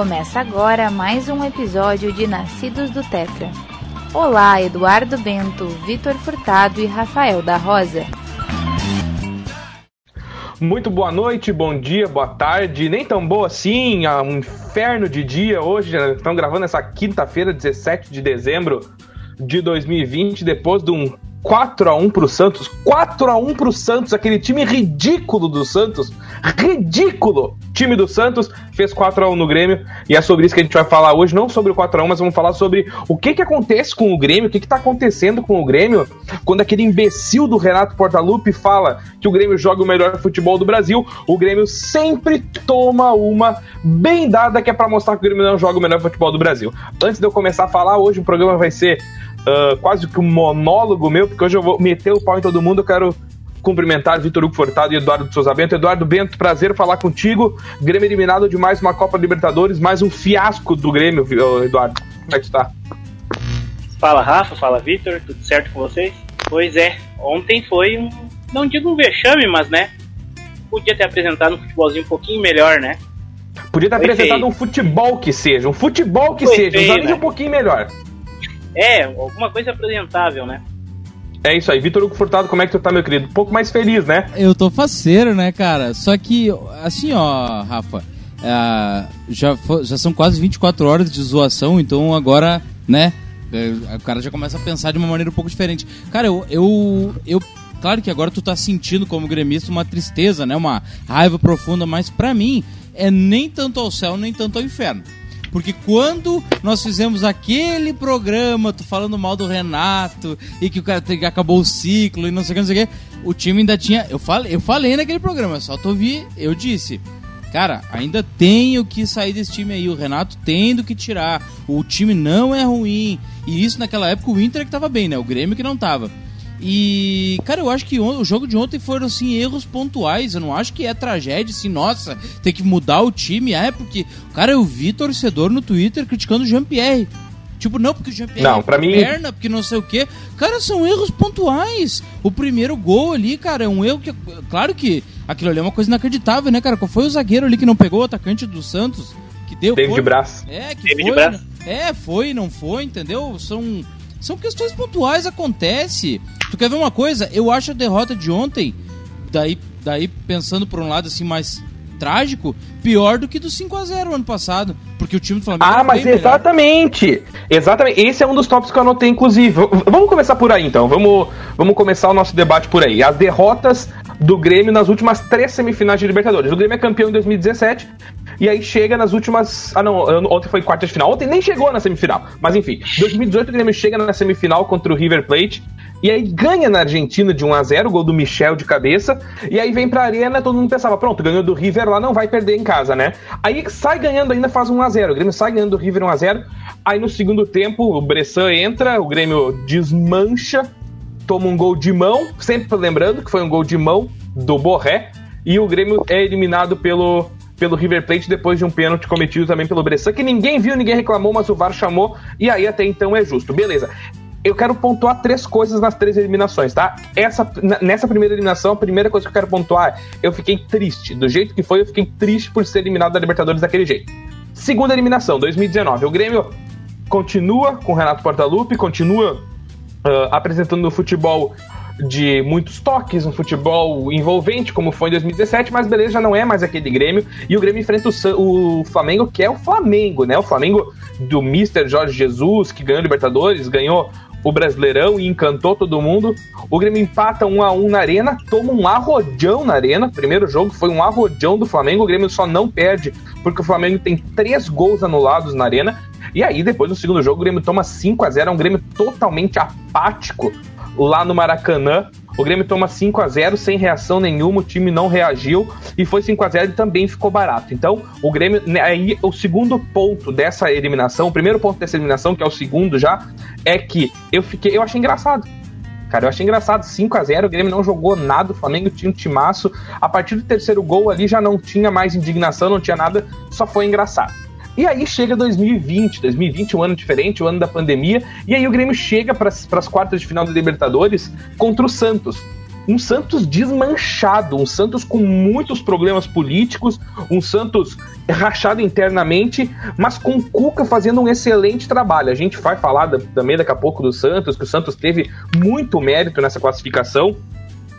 Começa agora mais um episódio de Nascidos do Tetra. Olá, Eduardo Bento, Vitor Furtado e Rafael da Rosa. Muito boa noite, bom dia, boa tarde. Nem tão boa assim, é um inferno de dia hoje. Estão gravando essa quinta-feira, 17 de dezembro de 2020, depois de um 4 a 1 pro Santos. 4 a 1 pro Santos, aquele time ridículo do Santos. Ridículo! Time do Santos fez 4 a 1 no Grêmio e é sobre isso que a gente vai falar hoje, não sobre o 4 a 1, mas vamos falar sobre o que que acontece com o Grêmio, o que que tá acontecendo com o Grêmio quando aquele imbecil do Renato Portaluppi fala que o Grêmio joga o melhor futebol do Brasil. O Grêmio sempre toma uma bem dada que é para mostrar que o Grêmio não joga o melhor futebol do Brasil. Antes de eu começar a falar, hoje o programa vai ser uh, quase que um monólogo meu, porque hoje eu vou meter o pau em todo mundo. Eu quero cumprimentar Vitor Hugo Fortado e Eduardo de Souza Bento. Eduardo Bento, prazer falar contigo. Grêmio eliminado de mais uma Copa Libertadores, mais um fiasco do Grêmio, Eduardo. Como é que está? Fala Rafa, fala Vitor, tudo certo com vocês? Pois é, ontem foi um, não digo um vexame, mas né, podia ter apresentado um futebolzinho um pouquinho melhor, né? Podia ter foi apresentado feio. um futebol que seja, um futebol que foi seja, feio, um né? um pouquinho melhor. É, alguma coisa apresentável, né? É isso aí. Vitor Hugo Furtado, como é que tu tá, meu querido? Um pouco mais feliz, né? Eu tô faceiro, né, cara? Só que, assim, ó, Rafa, é, já, já são quase 24 horas de zoação, então agora, né, é, o cara já começa a pensar de uma maneira um pouco diferente. Cara, eu, eu, eu claro que agora tu tá sentindo como gremista uma tristeza, né, uma raiva profunda, mas para mim é nem tanto ao céu, nem tanto ao inferno. Porque quando nós fizemos aquele programa, tô falando mal do Renato, e que o cara acabou o ciclo e não sei o que, não sei o que, o time ainda tinha. Eu falei, eu falei naquele programa, só tô vi, eu disse. Cara, ainda tenho que sair desse time aí. O Renato tendo que tirar. O time não é ruim. E isso naquela época o Inter é que tava bem, né? O Grêmio que não tava. E, cara, eu acho que o jogo de ontem foram, assim, erros pontuais. Eu não acho que é tragédia, assim, nossa, tem que mudar o time. É, porque, cara, eu vi torcedor no Twitter criticando o Jean-Pierre. Tipo, não, porque o Jean-Pierre não, é pra mim... perna, porque não sei o quê. Cara, são erros pontuais. O primeiro gol ali, cara, é um erro que. Claro que aquilo ali é uma coisa inacreditável, né, cara? Qual foi o zagueiro ali que não pegou o atacante do Santos? Que deu. David foi... Braz. É, que David foi. Braz. É, foi, não foi, entendeu? São. São questões pontuais, acontece. Tu quer ver uma coisa? Eu acho a derrota de ontem, daí, daí pensando por um lado assim mais trágico, pior do que do 5 a 0 ano passado, porque o time do Flamengo Ah, mas exatamente. Melhor. Exatamente. Esse é um dos tópicos que eu anotei inclusive. Vamos começar por aí então. Vamos vamos começar o nosso debate por aí. As derrotas do Grêmio nas últimas três semifinais de Libertadores. O Grêmio é campeão em 2017 e aí chega nas últimas. Ah, não, ontem foi quarta de final. Ontem nem chegou na semifinal. Mas enfim, 2018 o Grêmio chega na semifinal contra o River Plate. E aí ganha na Argentina de 1 a 0 gol do Michel de cabeça. E aí vem pra arena, todo mundo pensava, pronto, ganhou do River lá, não vai perder em casa, né? Aí sai ganhando ainda, faz 1 a 0 O Grêmio sai ganhando do River 1 a 0 Aí no segundo tempo, o Bressan entra, o Grêmio desmancha, toma um gol de mão, sempre lembrando que foi um gol de mão do Borré. E o Grêmio é eliminado pelo, pelo River Plate depois de um pênalti cometido também pelo Bressan, que ninguém viu, ninguém reclamou, mas o VAR chamou, e aí até então é justo. Beleza eu quero pontuar três coisas nas três eliminações, tá? Essa, nessa primeira eliminação, a primeira coisa que eu quero pontuar, eu fiquei triste. Do jeito que foi, eu fiquei triste por ser eliminado da Libertadores daquele jeito. Segunda eliminação, 2019. O Grêmio continua com o Renato Portaluppi, continua uh, apresentando o futebol de muitos toques, um futebol envolvente, como foi em 2017, mas beleza, já não é mais aquele Grêmio. E o Grêmio enfrenta o, o Flamengo, que é o Flamengo, né? O Flamengo do Mister Jorge Jesus, que ganhou Libertadores, ganhou o Brasileirão e encantou todo mundo. O Grêmio empata 1 a 1 na Arena, toma um arrojão na Arena. Primeiro jogo foi um arrojão do Flamengo. O Grêmio só não perde porque o Flamengo tem três gols anulados na Arena. E aí, depois do segundo jogo, o Grêmio toma 5 a 0 É um Grêmio totalmente apático lá no Maracanã. O Grêmio toma 5 a 0 sem reação nenhuma, o time não reagiu e foi 5 a 0 e também ficou barato. Então, o Grêmio, né, aí o segundo ponto dessa eliminação, o primeiro ponto dessa eliminação, que é o segundo já, é que eu fiquei, eu achei engraçado. Cara, eu achei engraçado, 5 a 0 o Grêmio não jogou nada, o Flamengo tinha um timaço. A partir do terceiro gol ali já não tinha mais indignação, não tinha nada, só foi engraçado. E aí chega 2020, 2020 um ano diferente, o um ano da pandemia, e aí o Grêmio chega para as quartas de final da Libertadores contra o Santos. um Santos desmanchado, um Santos com muitos problemas políticos, um Santos rachado internamente, mas com Cuca fazendo um excelente trabalho. A gente vai falar também daqui a pouco do Santos, que o Santos teve muito mérito nessa classificação,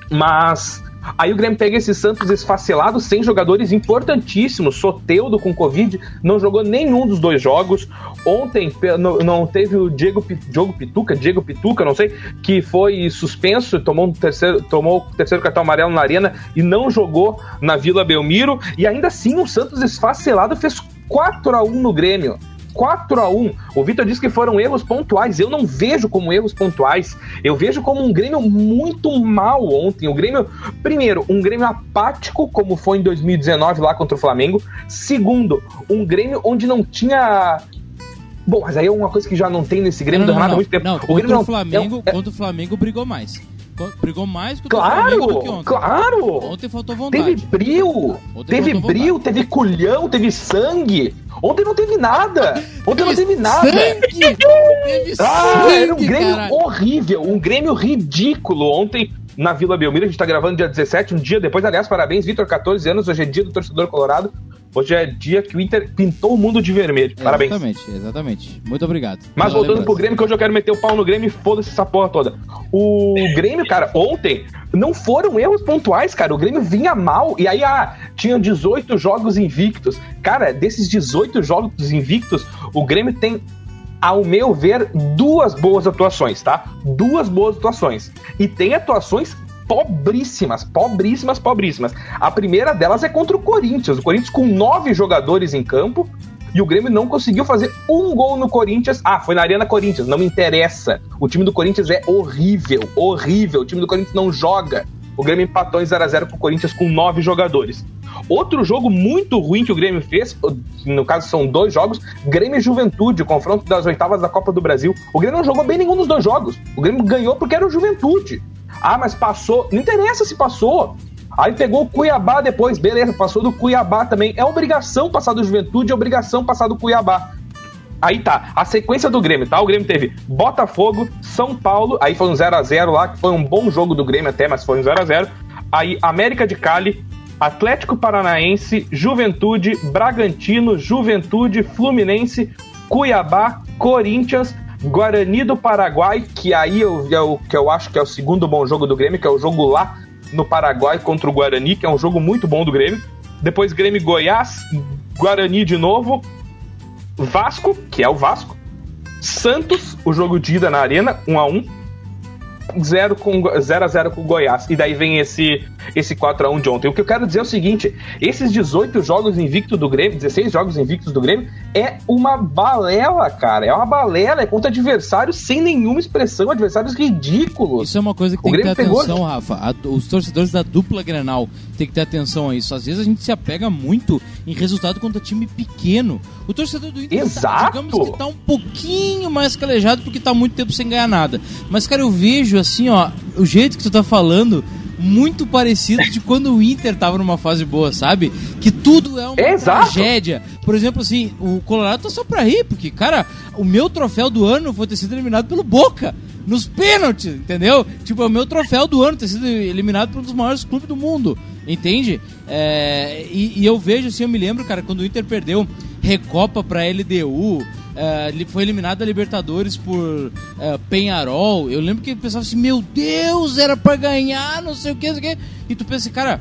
mas Aí o Grêmio pega esse Santos esfacelado, sem jogadores importantíssimos. Soteudo com Covid, não jogou nenhum dos dois jogos. Ontem não, teve o Diego, Diogo Pituca, Diego Pituca, não sei, que foi suspenso, tomou um terceiro, tomou o terceiro cartão amarelo na arena e não jogou na Vila Belmiro. E ainda assim o Santos esfacelado fez 4 a 1 no Grêmio. 4 a 1 O Vitor disse que foram erros pontuais. Eu não vejo como erros pontuais. Eu vejo como um Grêmio muito mal ontem. O Grêmio, primeiro, um Grêmio apático, como foi em 2019 lá contra o Flamengo. Segundo, um Grêmio onde não tinha Bom, mas aí é uma coisa que já não tem nesse Grêmio não, não, não, não, há muito tempo. Não, o Grêmio o Flamengo, é, é... contra o Flamengo brigou mais. Brigou mais que o claro, Flamengo que ontem. Claro! Ontem faltou vontade. Teve brilho, ontem teve brilho, teve culhão, teve sangue. Ontem não teve nada. Ontem não teve nada. Sangue. teve ah, sangue, era um Grêmio caralho. horrível, um Grêmio ridículo ontem na Vila Belmiro. A gente tá gravando dia 17, um dia depois. Aliás, parabéns, Vitor, 14 anos. Hoje é dia do torcedor colorado. Hoje é dia que o Inter pintou o mundo de vermelho. Parabéns. Exatamente, exatamente. Muito obrigado. Mas voltando lembrança. pro Grêmio, que hoje eu quero meter o pau no Grêmio e foda-se essa porra toda. O Grêmio, cara, ontem não foram erros pontuais, cara. O Grêmio vinha mal e aí, ah, tinha 18 jogos invictos. Cara, desses 18 jogos invictos, o Grêmio tem ao meu ver, duas boas atuações, tá? Duas boas atuações. E tem atuações pobríssimas, pobríssimas, pobríssimas. A primeira delas é contra o Corinthians. O Corinthians com nove jogadores em campo e o Grêmio não conseguiu fazer um gol no Corinthians. Ah, foi na Arena Corinthians, não me interessa. O time do Corinthians é horrível, horrível. O time do Corinthians não joga. O Grêmio empatou em 0x0 com o Corinthians com nove jogadores. Outro jogo muito ruim que o Grêmio fez, no caso são dois jogos, Grêmio e Juventude, confronto das oitavas da Copa do Brasil. O Grêmio não jogou bem nenhum dos dois jogos. O Grêmio ganhou porque era o Juventude. Ah, mas passou. Não interessa se passou. Aí pegou o Cuiabá depois, beleza, passou do Cuiabá também. É obrigação passar do Juventude, é obrigação passar do Cuiabá. Aí tá, a sequência do Grêmio, tá? O Grêmio teve Botafogo, São Paulo, aí foi um 0 a 0 lá, que foi um bom jogo do Grêmio até, mas foi um 0 a 0 Aí América de Cali, Atlético Paranaense, Juventude, Bragantino, Juventude, Fluminense, Cuiabá, Corinthians, Guarani do Paraguai, que aí eu, eu, que eu acho que é o segundo bom jogo do Grêmio, que é o jogo lá no Paraguai contra o Guarani, que é um jogo muito bom do Grêmio. Depois Grêmio Goiás, Guarani de novo, Vasco, que é o Vasco, Santos, o jogo de ida na Arena, 1 a 1 0 com 0 a 0 com o Goiás. E daí vem esse esse 4 a 1 de ontem. O que eu quero dizer é o seguinte, esses 18 jogos invictos do Grêmio, 16 jogos invictos do Grêmio é uma balela, cara. É uma balela, é contra adversários sem nenhuma expressão, adversários ridículos. Isso é uma coisa que tem que ter atenção, pegou... Rafa. A, os torcedores da dupla Grenal tem que ter atenção a isso. Às vezes a gente se apega muito em resultado contra time pequeno. O torcedor do Inter Exato. Tá, digamos que tá um pouquinho mais calejado porque tá muito tempo sem ganhar nada. Mas cara, eu vejo assim, ó, o jeito que tu tá falando muito parecido de quando o Inter tava numa fase boa, sabe? Que tudo é uma Exato. tragédia. Por exemplo, assim, o Colorado tá só pra rir, porque, cara, o meu troféu do ano foi ter sido eliminado pelo Boca. Nos pênaltis, entendeu? Tipo, é o meu troféu do ano ter sido eliminado por um dos maiores clubes do mundo. Entende? É, e, e eu vejo assim, eu me lembro, cara, quando o Inter perdeu Recopa pra LDU, Uh, foi eliminado da Libertadores por uh, Penharol. Eu lembro que pensava assim: Meu Deus, era para ganhar, não sei o que, não sei o que. E tu pensa, cara,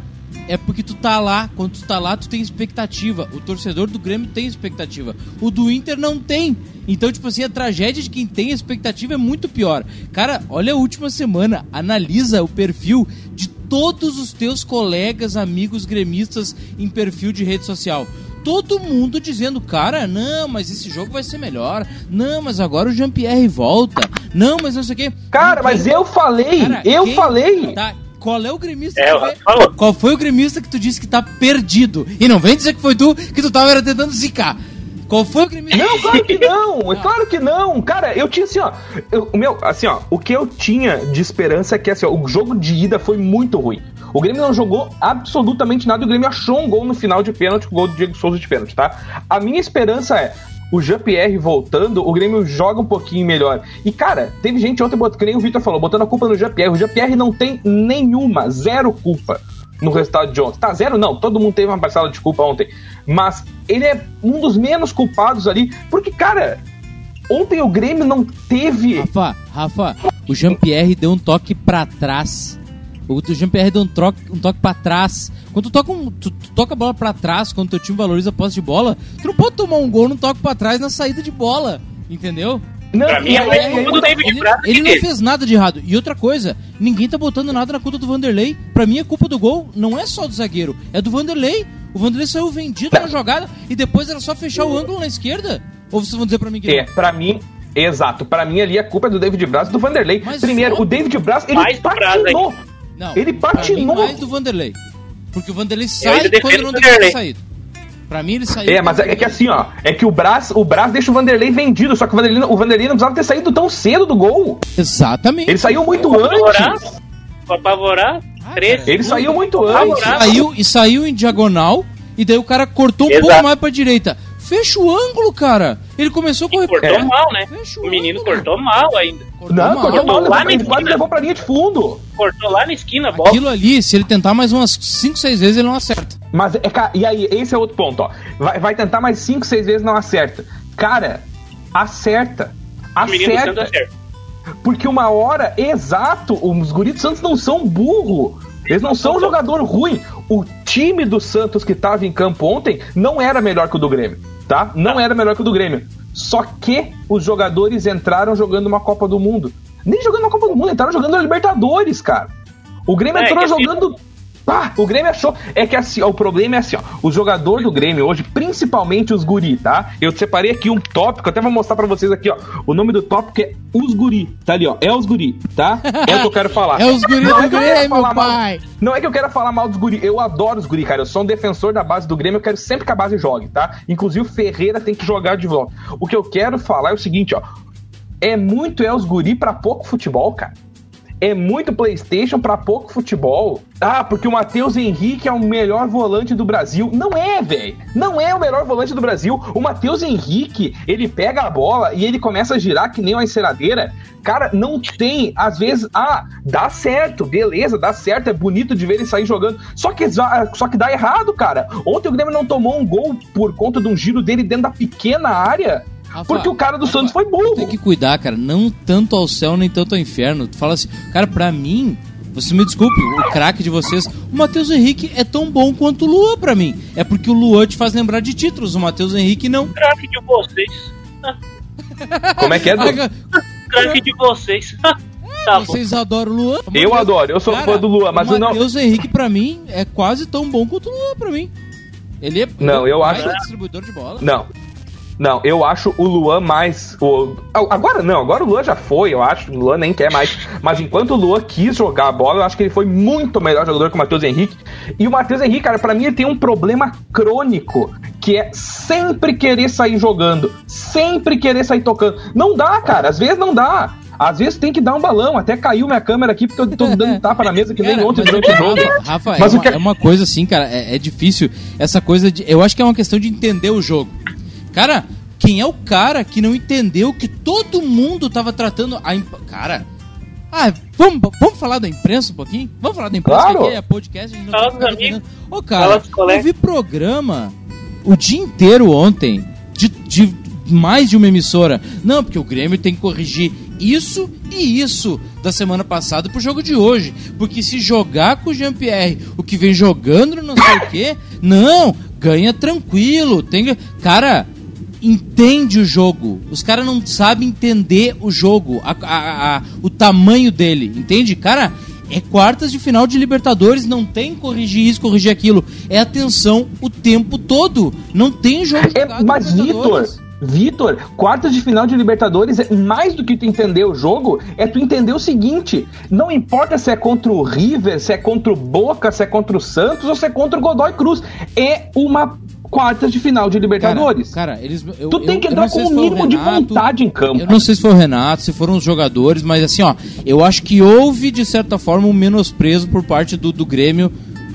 é porque tu tá lá. Quando tu tá lá, tu tem expectativa. O torcedor do Grêmio tem expectativa. O do Inter não tem. Então, tipo assim, a tragédia de quem tem expectativa é muito pior. Cara, olha a última semana. Analisa o perfil de todos os teus colegas, amigos gremistas em perfil de rede social todo mundo dizendo, cara, não, mas esse jogo vai ser melhor. Não, mas agora o Jean-Pierre volta. Não, mas não sei o quê. Cara, mas eu falei, cara, eu quem... falei. Tá, qual é o gremista é, que falou. Qual foi o gremista que tu disse que tá perdido? E não vem dizer que foi tu que tu tava tentando zicar. Qual foi o gremista? Não, claro que não! É claro que não! Cara, eu tinha assim, ó. Eu, meu, assim, ó, o que eu tinha de esperança é que assim, ó, o jogo de ida foi muito ruim. O Grêmio não jogou absolutamente nada. O Grêmio achou um gol no final de pênalti, o gol do Diego Souza de pênalti, tá? A minha esperança é. o Jean-Pierre voltando, o Grêmio joga um pouquinho melhor. E, cara, teve gente ontem, que nem o Vitor falou, botando a culpa no Jean-Pierre. O Jean-Pierre não tem nenhuma, zero culpa no resultado de ontem. Tá, zero não, todo mundo teve uma parcela de culpa ontem. Mas ele é um dos menos culpados ali, porque, cara, ontem o Grêmio não teve. Rafa, Rafa, o Jean-Pierre deu um toque pra trás. O Jean-Pierre deu um, troque, um toque pra trás. Quando tu toca, um, tu, tu toca a bola pra trás, quando teu time valoriza a posse de bola, tu não pode tomar um gol no toque pra trás na saída de bola. Entendeu? Não, pra mim, é, é, é, David ele, ele não fez nada de errado. E outra coisa, ninguém tá botando nada na conta do Vanderlei. Pra mim, a culpa do gol não é só do zagueiro, é do Vanderlei. O Vanderlei saiu vendido na jogada e depois era só fechar o ângulo na esquerda. Ou vocês vão dizer pra mim que É, pra mim, exato. Pra mim ali a culpa é do David Braz e do Vanderlei. Mas Primeiro, o David Braz, ele mais patinou. Não, ele patinou. mais do Vanderlei. Porque o Vanderlei sai quando não deveria ter saído. Pra mim ele saiu. É, mas é, é, que assim, ó. É que o Brás, o Brás deixa o Vanderlei vendido, só que o Vanderlei, o Vanderlei não precisava ter saído tão cedo do gol. Exatamente. Ele saiu muito antes. Pra apavorar. Ah, ele saiu muito antes. Saiu, e saiu em diagonal, e daí o cara cortou um Exato. pouco mais pra direita. Fecha o ângulo, cara. Ele começou a correr. Cortou é. mal, né? Fecha o, o menino ângulo. cortou mal ainda. Cortou não, mal. cortou mal. Lá ele quase levou pra linha de fundo. Cortou lá na esquina, bola. Aquilo ali, se ele tentar mais umas 5, 6 vezes, ele não acerta. Mas, é, e aí, esse é outro ponto, ó. Vai, vai tentar mais 5, 6 vezes, não acerta. Cara, acerta. Acerta. acerta. Porque uma hora, exato, os guris Santos não são burro. Eles não são um jogador ruim. O time do Santos que estava em campo ontem não era melhor que o do Grêmio tá? Não era melhor que o do Grêmio. Só que os jogadores entraram jogando uma Copa do Mundo. Nem jogando uma Copa do Mundo, entraram jogando a Libertadores, cara. O Grêmio é, entrou jogando. Ah, o Grêmio achou. É que assim, ó, o problema é assim, ó. O jogador do Grêmio hoje, principalmente os guri, tá? Eu separei aqui um tópico, até vou mostrar pra vocês aqui, ó. O nome do tópico é Os Guri. Tá ali, ó. É os guri, tá? É o que eu quero falar. é os guri não do é Grêmio, pai. Mal, não é que eu quero falar mal dos guri. Eu adoro os guri, cara. Eu sou um defensor da base do Grêmio. Eu quero sempre que a base jogue, tá? Inclusive o Ferreira tem que jogar de volta. O que eu quero falar é o seguinte, ó. É muito é os guri pra pouco futebol, cara é muito PlayStation para pouco futebol. Ah, porque o Matheus Henrique é o melhor volante do Brasil. Não é, velho. Não é o melhor volante do Brasil. O Matheus Henrique, ele pega a bola e ele começa a girar que nem uma enceradeira. Cara, não tem, às vezes, ah, dá certo, beleza, dá certo, é bonito de ver ele sair jogando. Só que, só que dá errado, cara. Ontem o Grêmio não tomou um gol por conta de um giro dele dentro da pequena área Rafa, porque o cara do Rafa, Santos foi burro. Tem que cuidar, cara. Não tanto ao céu, nem tanto ao inferno. Tu fala assim, cara, pra mim, você me desculpe, o craque de vocês, o Matheus Henrique é tão bom quanto o Luan pra mim. É porque o Luan te faz lembrar de títulos, o Matheus Henrique não. Craque de vocês. Como é que é, Du? craque de vocês. Tá vocês adoram o Luan? Eu adoro, eu sou cara, fã do Luan, mas o não. Matheus Henrique, pra mim, é quase tão bom quanto o Luan pra mim. Ele é. Não, eu acho. distribuidor de bola. Não, não, eu acho o Luan mais. O... Agora não, agora o Luan já foi, eu acho. O Luan nem quer mais. Mas enquanto o Luan quis jogar a bola, eu acho que ele foi muito melhor jogador que o Matheus Henrique. E o Matheus Henrique, cara, pra mim ele tem um problema crônico. Que é sempre querer sair jogando. Sempre querer sair tocando. Não dá, cara. Às vezes não dá. Às vezes tem que dar um balão. Até caiu minha câmera aqui porque eu tô dando tapa na mesa que nem ontem durante o jogo. Rafa, mas é, uma, que... é uma coisa assim, cara. É, é difícil. Essa coisa de. Eu acho que é uma questão de entender o jogo. Cara, quem é o cara que não entendeu que todo mundo tava tratando a imp... cara? Ah, vamos, vamos falar da imprensa um pouquinho? Vamos falar da imprensa, claro. que aqui é podcast, a gente não Fala tá defendendo. Ô, cara, eu vi programa o dia inteiro ontem de, de mais de uma emissora. Não, porque o Grêmio tem que corrigir isso e isso da semana passada pro jogo de hoje. Porque se jogar com o Jean-Pierre, o que vem jogando não sei o quê, não, ganha tranquilo. Tem... Cara, entende o jogo. Os caras não sabem entender o jogo, a, a, a, o tamanho dele, entende? Cara, é quartas de final de Libertadores, não tem corrigir isso, corrigir aquilo. É atenção o tempo todo. Não tem jogo é, Mas, Vitor, Vitor, quartas de final de Libertadores, é mais do que tu entender o jogo, é tu entender o seguinte: não importa se é contra o River, se é contra o Boca, se é contra o Santos ou se é contra o Godoy Cruz. É uma quartas de final de Libertadores. Cara, cara eles. Eu, tu tem que entrar com o um mínimo Renato, de vontade em campo. Eu não sei se foi o Renato, se foram os jogadores, mas assim, ó, eu acho que houve, de certa forma, um menosprezo por parte do, do Grêmio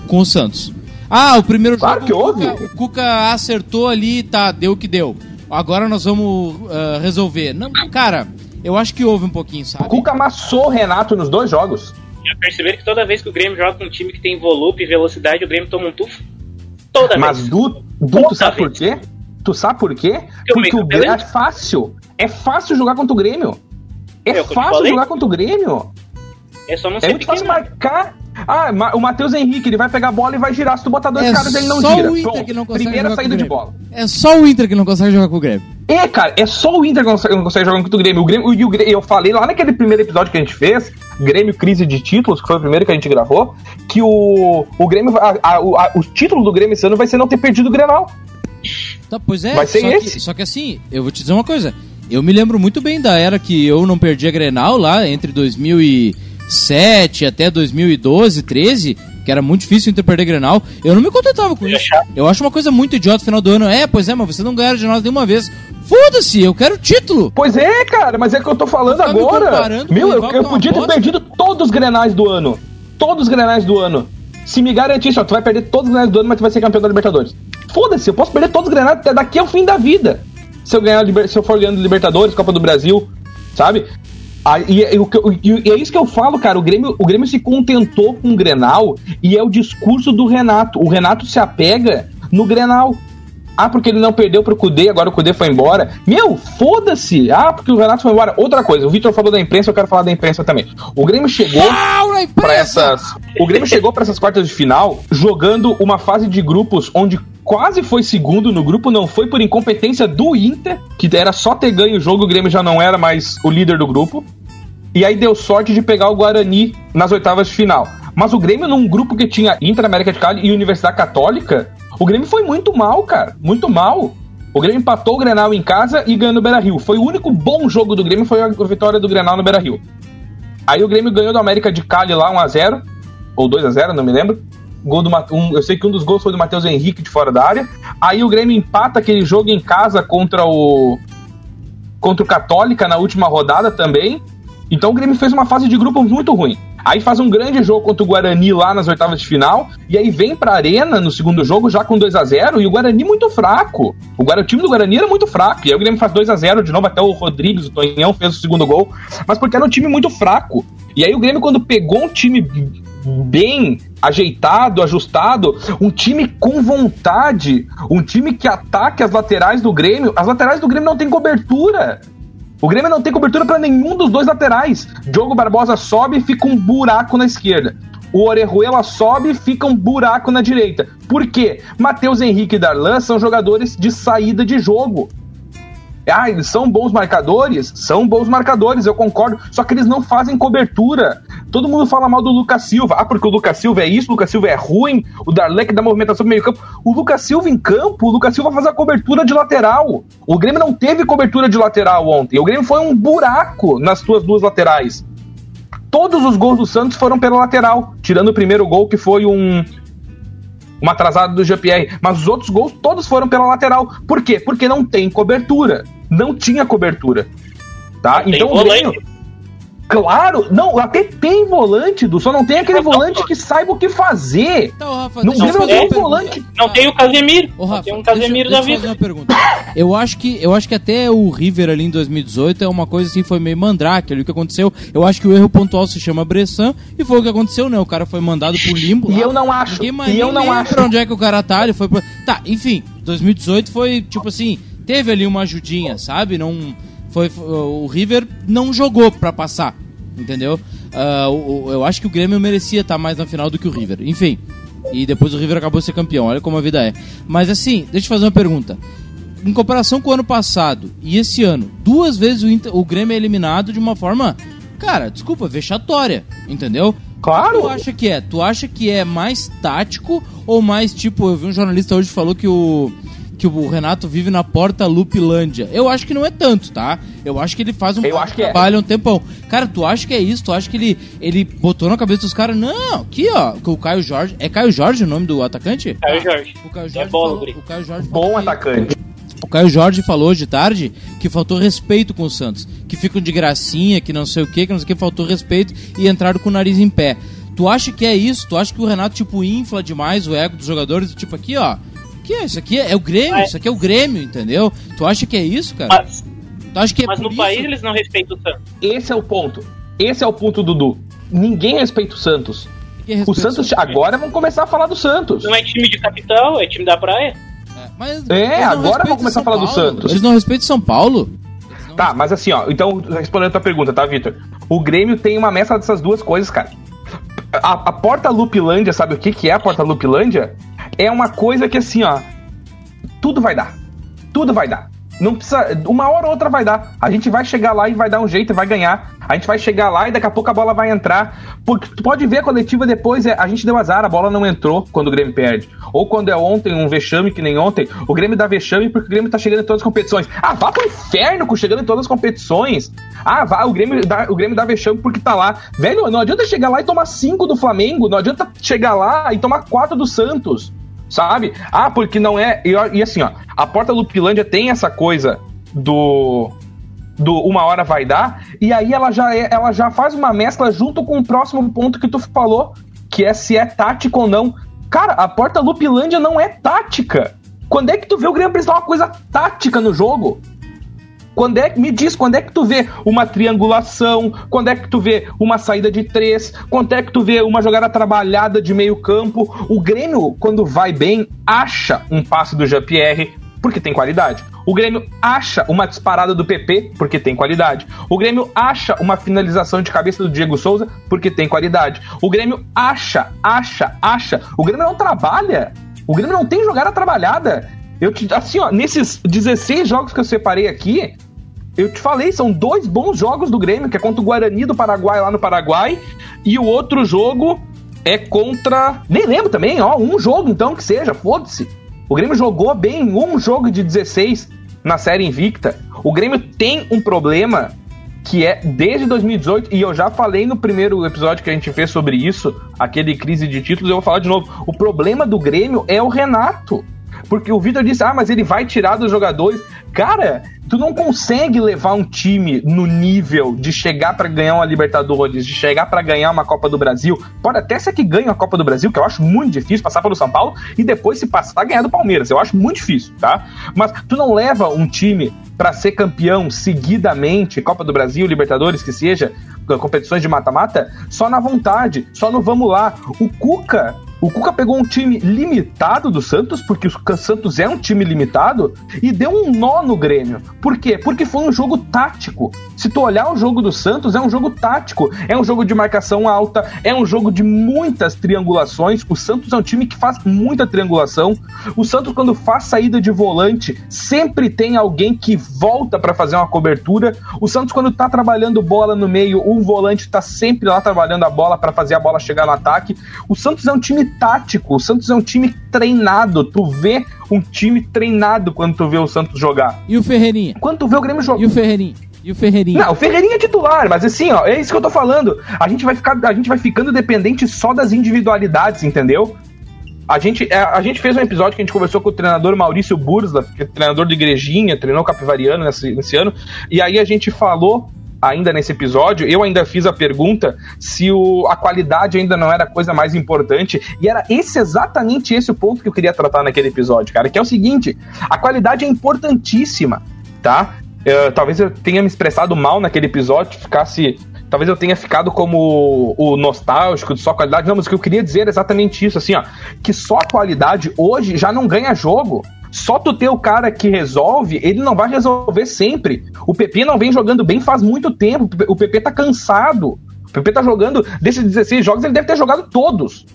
com o Santos. Ah, o primeiro claro jogo. que houve. O Cuca, o Cuca acertou ali, tá, deu o que deu. agora nós vamos uh, resolver. Não, cara, eu acho que houve um pouquinho, sabe? O Cuca amassou o Renato nos dois jogos. Já perceberam que toda vez que o Grêmio joga com um time que tem volume e velocidade, o Grêmio toma um tufo? Toda Mas vez. Du, du tu sabe por quê? Tu sabe por quê? Porque o Grêmio é fácil. É fácil jogar contra o Grêmio. É fácil jogar contra o Grêmio. É só não É muito fácil marcar. Ah, o Matheus Henrique, ele vai pegar a bola e vai girar. Se tu botar dois É caras, ele não só gira. o Inter Pronto. que não consegue Primeira jogar saída com o de bola. É só o Inter que não consegue jogar com o Grêmio. É, cara, é só o Inter que não consegue, não consegue jogar contra o Grêmio. O Grêmio e o Grêmio, eu falei lá naquele primeiro episódio que a gente fez, Grêmio Crise de Títulos, que foi o primeiro que a gente gravou, que o, o Grêmio, a, a, o, a, o título do Grêmio esse ano vai ser não ter perdido o Grenal. Tá, pois é. Vai ser só esse. Que, só que assim, eu vou te dizer uma coisa. Eu me lembro muito bem da era que eu não perdia Grenal lá entre 2007 até 2012, 13, que era muito difícil o Inter perder Grenal. Eu não me contentava com isso. Eu acho uma coisa muito idiota no final do ano. É, pois é, mas você não ganharam de nós nenhuma vez. Foda-se, eu quero título. Pois é, cara, mas é que eu tô falando Tá me agora. com Meu, o eu, eu é podia ter bosta? perdido todos os Grenais do ano. Todos os Grenais do ano. Se me garantisse, ó, tu vai perder todos os Grenais do ano, mas tu vai ser campeão da Libertadores. Foda-se, eu posso perder todos os Grenais até daqui ao fim da vida. Se eu ganhar, se eu for ganhando Libertadores, Copa do Brasil, sabe? Aí, e, e e- e é isso que eu falo, cara. O Grêmio, o Grêmio se contentou com o Grenal e é o discurso do Renato. O Renato se apega no Grenal. Ah, porque ele não perdeu pro Cudê, agora o Cudê foi embora. Meu, foda-se! Ah, porque o Renato foi embora. Outra coisa, o Vitor falou da imprensa, eu quero falar da imprensa também. O Grêmio chegou para imprensa! essas. O Grêmio chegou para essas quartas de final jogando uma fase de grupos onde quase foi segundo no grupo, não foi por incompetência do Inter, que era só ter ganho o jogo, o Grêmio já não era mais o líder do grupo. E aí deu sorte de pegar o Guarani nas oitavas de final. Mas o Grêmio, num grupo que tinha Inter, América de Cali e Universidade Católica, o Grêmio foi muito mal, cara. Muito mal. O Grêmio empatou o Grenal em casa e ganhou no Beira-Rio. Foi o único bom jogo do Grêmio, foi a vitória do Grenal no Beira-Rio. Aí o Grêmio ganhou do América de Cali lá 1x0, ou 2x0, não me lembro. Gol do um, eu sei que um dos gols foi do Matheus Henrique de fora da área. Aí o Grêmio empata aquele jogo em casa contra o contra o Católica na última rodada também. Então o Grêmio fez uma fase de grupos muito ruim. Aí faz um grande jogo contra o Guarani lá nas oitavas de final. E aí vem pra Arena no segundo jogo já com 2 a 0 E o Guarani muito fraco. O, o time do Guarani era muito fraco. E aí o Grêmio faz 2 a 0 de novo. Até o Rodrigues, o Tonhão, fez o segundo gol. Mas porque era um time muito fraco. E aí o Grêmio, quando pegou um time bem ajeitado, ajustado, um time com vontade, um time que ataque as laterais do Grêmio, as laterais do Grêmio não tem cobertura. O Grêmio não tem cobertura para nenhum dos dois laterais. Diogo Barbosa sobe e fica um buraco na esquerda. O Orejuela sobe e fica um buraco na direita. Por quê? Matheus Henrique e Darlan são jogadores de saída de jogo. Ah, eles são bons marcadores? São bons marcadores, eu concordo. Só que eles não fazem cobertura. Todo mundo fala mal do Lucas Silva. Ah, porque o Lucas Silva é isso, o Lucas Silva é ruim, o Darlec dá movimentação no meio campo. O Lucas Silva em campo, o Lucas Silva faz a cobertura de lateral. O Grêmio não teve cobertura de lateral ontem. O Grêmio foi um buraco nas suas duas laterais. Todos os gols do Santos foram pela lateral, tirando o primeiro gol que foi um, uma atrasada do GPR. Mas os outros gols todos foram pela lateral. Por quê? Porque não tem cobertura. Não tinha cobertura. Tá? Não tem então o volante. Grêmio. Claro, não, até tem volante, Du, só não tem aquele Não, não. volante que saiba o que fazer. Então, Rafa, não fazer tem um volante. Não tem o Casemiro. Ô, não Rafa, tem um Casemiro deixa, da deixa eu vida. fazer uma pergunta. Eu acho que eu acho que até o River ali em 2018 é uma coisa assim, foi meio mandrake ali o que aconteceu. Eu acho que o erro pontual se chama Bressan e foi o que aconteceu, né? O cara foi mandado pro limbo. E lá. eu não acho, e eu não acho. onde é que o cara tá, ele foi pro... Tá, enfim, 2018 foi tipo assim, teve ali uma ajudinha, sabe? Não foi o River não jogou pra passar, entendeu? Ah, o- o- eu acho que o Grêmio merecia estar mais na final do que o River. Enfim, e depois o River acabou ser campeão. Olha como a vida é. Mas assim, deixa eu fazer uma pergunta. Em comparação com o ano passado e esse ano, duas vezes o, Inter- o Grêmio é eliminado de uma forma, cara, desculpa, vexatória, entendeu? Claro. Tu acha que é? Tu acha que é mais tático ou mais tipo, eu vi um jornalista hoje que falou que o que o Renato vive na porta Lupilândia. Eu acho que não é tanto, tá? Eu acho que ele faz um Eu bom acho que é. trabalho há um tempão. Cara, tu acha que é isso? Tu acha que ele, ele botou na cabeça dos caras? Não, aqui ó, que o Caio Jorge. É Caio Jorge o nome do atacante? Caio Jorge. O Caio É Jorge, bola, falou, guri. o Caio Jorge falou Bom que- atacante. o Caio Jorge falou hoje de tarde que faltou respeito com o Santos. Que ficam de gracinha, que não sei o que, que não sei o que, faltou respeito e entraram com o nariz em pé. Tu acha que é isso? Tu acha que o Renato, tipo, infla demais o ego dos jogadores? Tipo, aqui, ó, Que é? Isso aqui é, é o Grêmio, isso aqui é o Grêmio, entendeu? Tu acha que é isso, cara? Mas, tu acha que é mas no isso? país eles não respeitam o Santos. Esse é o ponto. Esse é o ponto, Dudu. Ninguém respeita o Santos. Ninguém O respeita Santos agora vão começar a falar do Santos. Não é time de capital, é time da praia. É, mas É, agora vão começar São a falar do Paulo. Santos. Eles não respeitam São Paulo. Tá, mas assim, ó, então respondendo a tua pergunta, tá, Vitor? O Grêmio tem uma mescla dessas duas coisas, cara. A, a Porta Lupilândia, sabe o que, que é a Porta Lupilândia? É uma coisa que assim, ó, tudo vai dar. Tudo vai dar. Não precisa. Uma hora ou outra vai dar. A gente vai chegar lá e vai dar um jeito e vai ganhar. A gente vai chegar lá e daqui a pouco a bola vai entrar. Porque tu pode ver a coletiva depois, é, a gente deu azar, a bola não entrou quando o Grêmio perde. Ou quando é ontem, um vexame que nem ontem, o Grêmio dá vexame porque o Grêmio tá chegando em todas as competições. Ah, vá pro inferno com chegando em todas as competições. Ah, vá, o Grêmio dá, o Grêmio dá vexame porque tá lá. Velho, não adianta chegar lá e tomar cinco do Flamengo, não adianta chegar lá e tomar quatro do Santos sabe? Ah, porque não é. E, e assim, ó, a Porta Lupilândia tem essa coisa do. Do uma hora vai dar, e aí ela já, é, ela já faz uma mescla junto com o próximo ponto que tu falou, que é se é tático ou não. Cara, a Porta Lupilândia não é tática. Quando é que tu vê o Grêmio precisar uma coisa tática no jogo? Quando é, me diz, quando é que tu vê uma triangulação? Quando é que tu vê uma saída de três? Quando é que tu vê uma jogada trabalhada de meio campo? O Grêmio, quando vai bem, acha um passe do Jean-Pierre, porque tem qualidade. O Grêmio acha uma disparada do PP, porque tem qualidade. O Grêmio acha uma finalização de cabeça do Diego Souza, porque tem qualidade. O Grêmio acha, acha, acha. O Grêmio não trabalha. O Grêmio não tem jogada trabalhada. Eu te, assim, ó, nesses 16 jogos que eu separei aqui, eu te falei, são dois bons jogos do Grêmio, que é contra o Guarani do Paraguai lá no Paraguai, e o outro jogo é contra. Nem lembro também, ó, um jogo então que seja, foda-se. O Grêmio jogou bem um jogo de 16 na série invicta. O Grêmio tem um problema que é desde 2018, e eu já falei no primeiro episódio que a gente fez sobre isso, aquele crise de títulos, eu vou falar de novo. O problema do Grêmio é o Renato. Porque o Vitor disse, ah, mas ele vai tirar dos jogadores. Cara, tu não consegue levar um time no nível de chegar para ganhar uma Libertadores, de chegar para ganhar uma Copa do Brasil. Pode até ser que ganhe a Copa do Brasil, que eu acho muito difícil passar pelo São Paulo e depois se passar ganhar do Palmeiras. Eu acho muito difícil, tá? Mas tu não leva um time para ser campeão seguidamente, Copa do Brasil, Libertadores, que seja, competições de mata-mata, só na vontade, só no vamos lá. O Cuca o Cuca pegou um time limitado do Santos, porque o Santos é um time limitado, e deu um nó no Grêmio. Por quê? Porque foi um jogo tático. Se tu olhar o jogo do Santos, é um jogo tático. É um jogo de marcação alta, é um jogo de muitas triangulações. O Santos é um time que faz muita triangulação. O Santos, quando faz saída de volante, sempre tem alguém que volta para fazer uma cobertura. O Santos, quando tá trabalhando bola no meio, o volante tá sempre lá trabalhando a bola para fazer a bola chegar no ataque. O Santos é um time tático, o Santos é um time treinado. Tu vê um time treinado quando tu vê o Santos jogar. E o Ferreirinha? Quando tu vê o Grêmio jogar. E o Ferreirinha? E o Ferreirinha? Não, o Ferreirinha é titular, mas assim, ó, é isso que eu tô falando. A gente vai ficar, a gente vai ficando dependente só das individualidades, entendeu? A gente, é, a gente fez um episódio que a gente conversou com o treinador Maurício Bursla, que é treinador de igrejinha, treinou Capivariano nesse, nesse ano, e aí a gente falou ainda nesse episódio, eu ainda fiz a pergunta se o, a qualidade ainda não era a coisa mais importante, e era esse exatamente esse o ponto que eu queria tratar naquele episódio, cara, que é o seguinte, a qualidade é importantíssima, tá? Uh, talvez eu tenha me expressado mal naquele episódio, ficasse. Talvez eu tenha ficado como o nostálgico de só qualidade. Não, mas o que eu queria dizer é exatamente isso, assim, ó. Que só qualidade hoje já não ganha jogo. Só tu ter o cara que resolve, ele não vai resolver sempre. O PP não vem jogando bem faz muito tempo. O PP tá cansado. O PP tá jogando. Desses 16 jogos, ele deve ter jogado todos.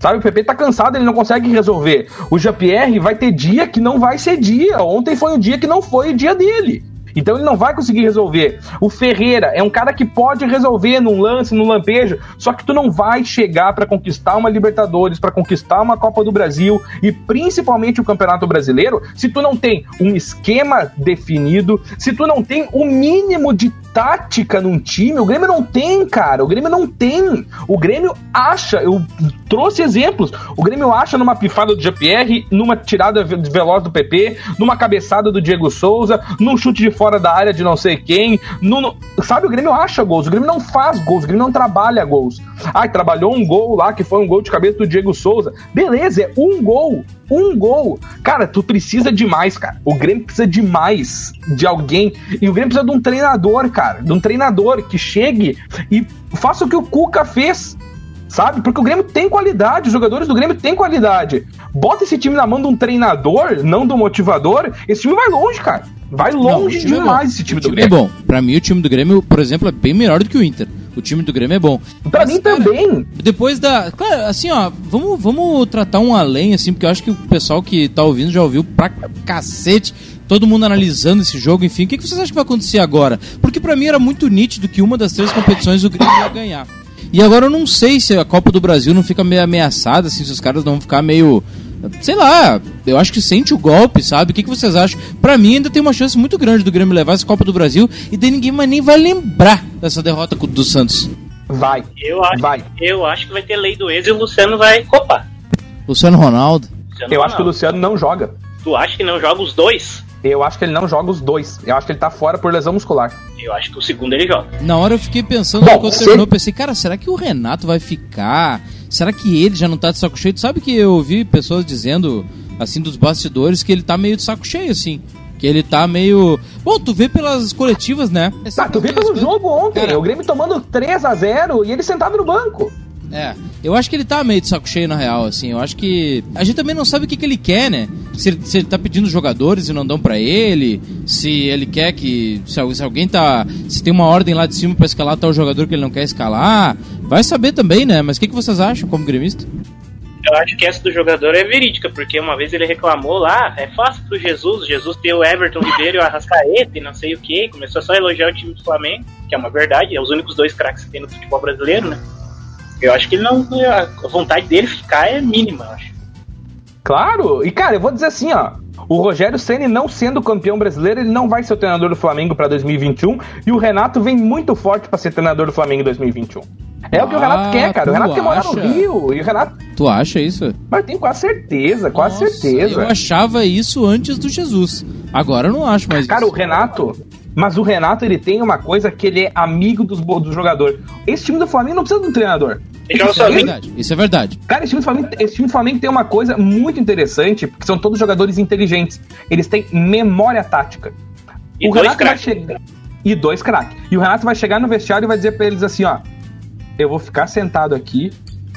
Sabe, o PP tá cansado, ele não consegue resolver. O Jean-Pierre vai ter dia que não vai ser dia. Ontem foi um dia que não foi o dia dele. Então ele não vai conseguir resolver. O Ferreira é um cara que pode resolver num lance, num lampejo, só que tu não vai chegar para conquistar uma Libertadores, para conquistar uma Copa do Brasil e principalmente o Campeonato Brasileiro, se tu não tem um esquema definido, se tu não tem o mínimo de tática num time, o Grêmio não tem, cara. O Grêmio não tem. O Grêmio acha, eu trouxe exemplos. O Grêmio acha numa pifada do Jean-Pierre, numa tirada veloz do PP, numa cabeçada do Diego Souza, num chute de fora fora da área de não sei quem. No, sabe, o Grêmio acha gols, o Grêmio não faz gols, o Grêmio não trabalha gols. Ai, trabalhou um gol lá, que foi um gol de cabeça do Diego Souza. Beleza, é um gol, um gol. Cara, tu precisa de mais, cara. O Grêmio precisa de mais, de alguém. E o Grêmio precisa de um treinador, cara. De um treinador que chegue e faça o que o Cuca fez. Sabe? Porque o Grêmio tem qualidade, os jogadores do Grêmio têm qualidade. Bota esse time na mão de um treinador, não do motivador, esse time vai longe, cara. Vai longe o time é demais bom. esse time o do time é Grêmio. bom. Pra mim, o time do Grêmio, por exemplo, é bem melhor do que o Inter. O time do Grêmio é bom. Pra Mas, mim cara, também. Depois da. Claro, assim, ó, vamos, vamos tratar um além, assim, porque eu acho que o pessoal que tá ouvindo já ouviu pra cacete. Todo mundo analisando esse jogo, enfim. O que, que vocês acham que vai acontecer agora? Porque pra mim era muito nítido que uma das três competições o Grêmio ia ganhar. E agora eu não sei se a Copa do Brasil não fica meio ameaçada, assim, se os caras não vão ficar meio. Sei lá, eu acho que sente o golpe, sabe? O que, que vocês acham? Pra mim ainda tem uma chance muito grande do Grêmio levar essa Copa do Brasil e daí ninguém mais nem vai lembrar dessa derrota do Santos. Vai. Eu acho, Vai. eu acho que vai ter lei do ex e o Luciano vai copar. Luciano Ronaldo. Luciano Eu acho que o Ronaldo. Luciano não joga. Tu acha que não joga os dois? Eu acho que ele não joga os dois. Eu acho que ele tá fora por lesão muscular. Eu acho que o segundo ele joga. Na hora eu fiquei pensando, Bom, quando se- terminou, eu pensei, cara, será que o Renato vai ficar? Será que ele já não tá de saco cheio? Tu sabe que eu ouvi pessoas dizendo, assim, dos bastidores, que ele tá meio de saco cheio, assim. Que ele tá meio. Bom, tu vê pelas coletivas, né? Tá, tu vê pelo coisas- jogo ontem, Cara, o Grêmio tomando 3 a 0 e ele sentado no banco. É, eu acho que ele tá meio de saco cheio na real, assim. Eu acho que. A gente também não sabe o que, que ele quer, né? Se ele, se ele tá pedindo jogadores e não dão pra ele, se ele quer que. Se, se alguém tá. Se tem uma ordem lá de cima pra escalar tal jogador que ele não quer escalar. Vai saber também, né? Mas o que, que vocês acham como gremista? Eu acho que essa do jogador é verídica, porque uma vez ele reclamou lá, é fácil pro Jesus, Jesus ter o Everton Ribeiro e o Arrascaeta e não sei o que, começou só a elogiar o time do Flamengo, que é uma verdade, é os únicos dois craques que tem no futebol brasileiro, né? Eu acho que ele não. A vontade dele ficar é mínima, eu acho. Claro, e cara, eu vou dizer assim, ó. O Rogério Ceni não sendo campeão brasileiro, ele não vai ser o treinador do Flamengo pra 2021 e o Renato vem muito forte pra ser treinador do Flamengo em 2021. É o que o Ah, Renato quer, cara. O Renato quer morar no? Rio e o Renato, Tu acha isso? mas eu tenho quase certeza, quase Nossa, certeza. Eu achava isso antes do Jesus. Agora eu não acho mais Cara, o isso. Renato, mas o Renato ele tem uma coisa que ele é amigo dos do jogador. Esse time do Flamengo não precisa de um treinador. Isso é verdade. Isso é verdade. Cara, esse time, do Flamengo, esse time do Flamengo tem uma coisa muito interessante, porque são todos jogadores inteligentes. Eles têm memória tática. E o dois Renato vai craques. chegar. E dois craques. E o Renato vai chegar no vestiário e vai dizer pra eles assim, ó. Eu vou ficar sentado aqui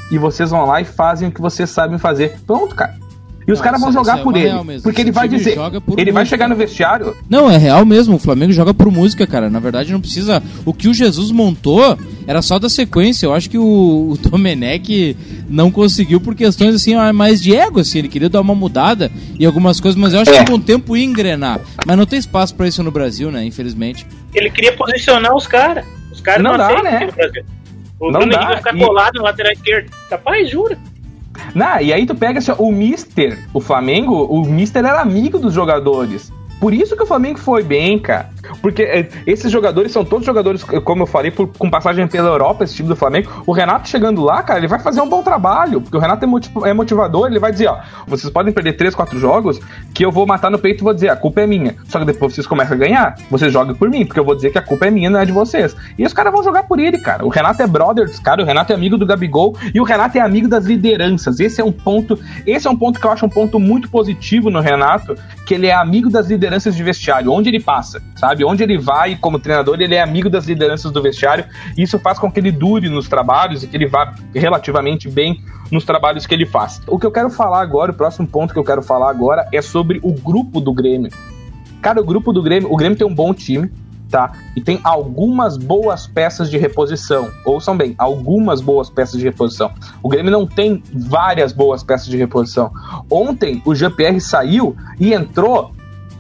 e vocês vão lá e fazem o que vocês sabem fazer. Pronto, cara. E os caras vão isso- jogar é por uma ele. real mesmo. Porque ele vai dizer. joga por Ele vai chegar no vestiário. Não, é real mesmo. O Flamengo joga por música, cara. Na verdade, não precisa. O que o Jesus montou era só da sequência. Eu acho que o, o Domenech não conseguiu por questões assim, mais de ego, assim. Ele queria dar uma mudada em algumas coisas, mas eu acho É. que com o tempo ia engrenar. Mas não tem espaço pra isso no Brasil, né? Infelizmente. Ele queria posicionar os caras. Os caras Não não, dá, né? no. O Não Bruno dá, Henrique vai ficar e- colado na lateral esquerda. Capaz, jura? Não, e aí tu pega assim, o Mister, o Flamengo, o Mister era amigo dos jogadores. Por isso que o Flamengo foi bem, cara. Porque é, esses jogadores são todos jogadores, como eu falei, por- com passagem pela Europa, esse time do Flamengo. O Renato chegando lá, cara, ele vai fazer um bom trabalho. Porque o Renato é, é motivador, ele vai dizer, ó, vocês podem perder 3, 4 jogos que eu vou matar no peito e vou dizer, a culpa é minha. Só que depois vocês começam a ganhar, vocês jogam por mim, porque eu vou dizer que a culpa é minha, não é de vocês. E os caras vão jogar por ele, cara. O Renato é brother dos caras, o Renato é amigo do Gabigol e o Renato é amigo das lideranças. Esse é um ponto, esse é um ponto que eu acho um ponto muito positivo no Renato, que ele é amigo das lideranças de vestiário, onde ele passa, sabe? Onde ele vai como treinador, ele é amigo das lideranças do vestiário, e isso faz com que ele dure nos trabalhos e que ele vá relativamente bem nos trabalhos que ele faz. O que eu quero falar agora, o próximo ponto que eu quero falar agora é sobre o grupo do Grêmio. Cara, o grupo do Grêmio, o Grêmio tem um bom time, tá? E tem algumas boas peças de reposição. Ouçam bem, algumas boas peças de reposição. O Grêmio não tem várias boas peças de reposição. Ontem o Jean-Pierre saiu e entrou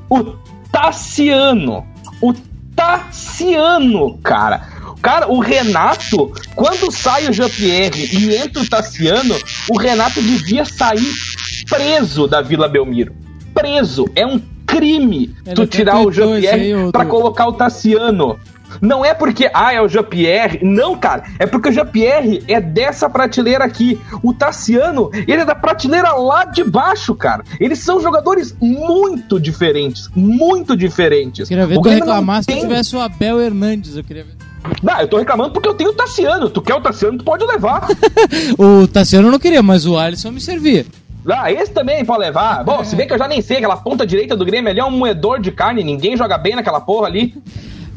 o Tassiano. O Tassiano, cara. Cara, o Renato, quando sai o Jean-Pierre e entra o Tassiano, o Renato devia sair preso da Vila Belmiro. Preso. É um crime Ele tu tweetou o o- pra colocar o Tassiano. Não é porque, ah, é o Jean-Pierre. Não, cara. É porque o Jean-Pierre é dessa prateleira aqui. O Tassiano, ele é da prateleira lá de baixo, cara. Eles são jogadores muito diferentes. Muito diferentes. Queria ver O tu reclamar se tem- tivesse o Abel Hernandes. Eu queria ver. Não, eu tô reclamando porque eu tenho o Tassiano. Tu quer o Tassiano, tu pode levar. O Tassiano eu não queria, mas o Alisson me servia. Ah, esse também pode levar. Bom, se bem que eu já nem sei, aquela ponta direita do Grêmio ali é um moedor de carne, ninguém joga bem naquela porra ali.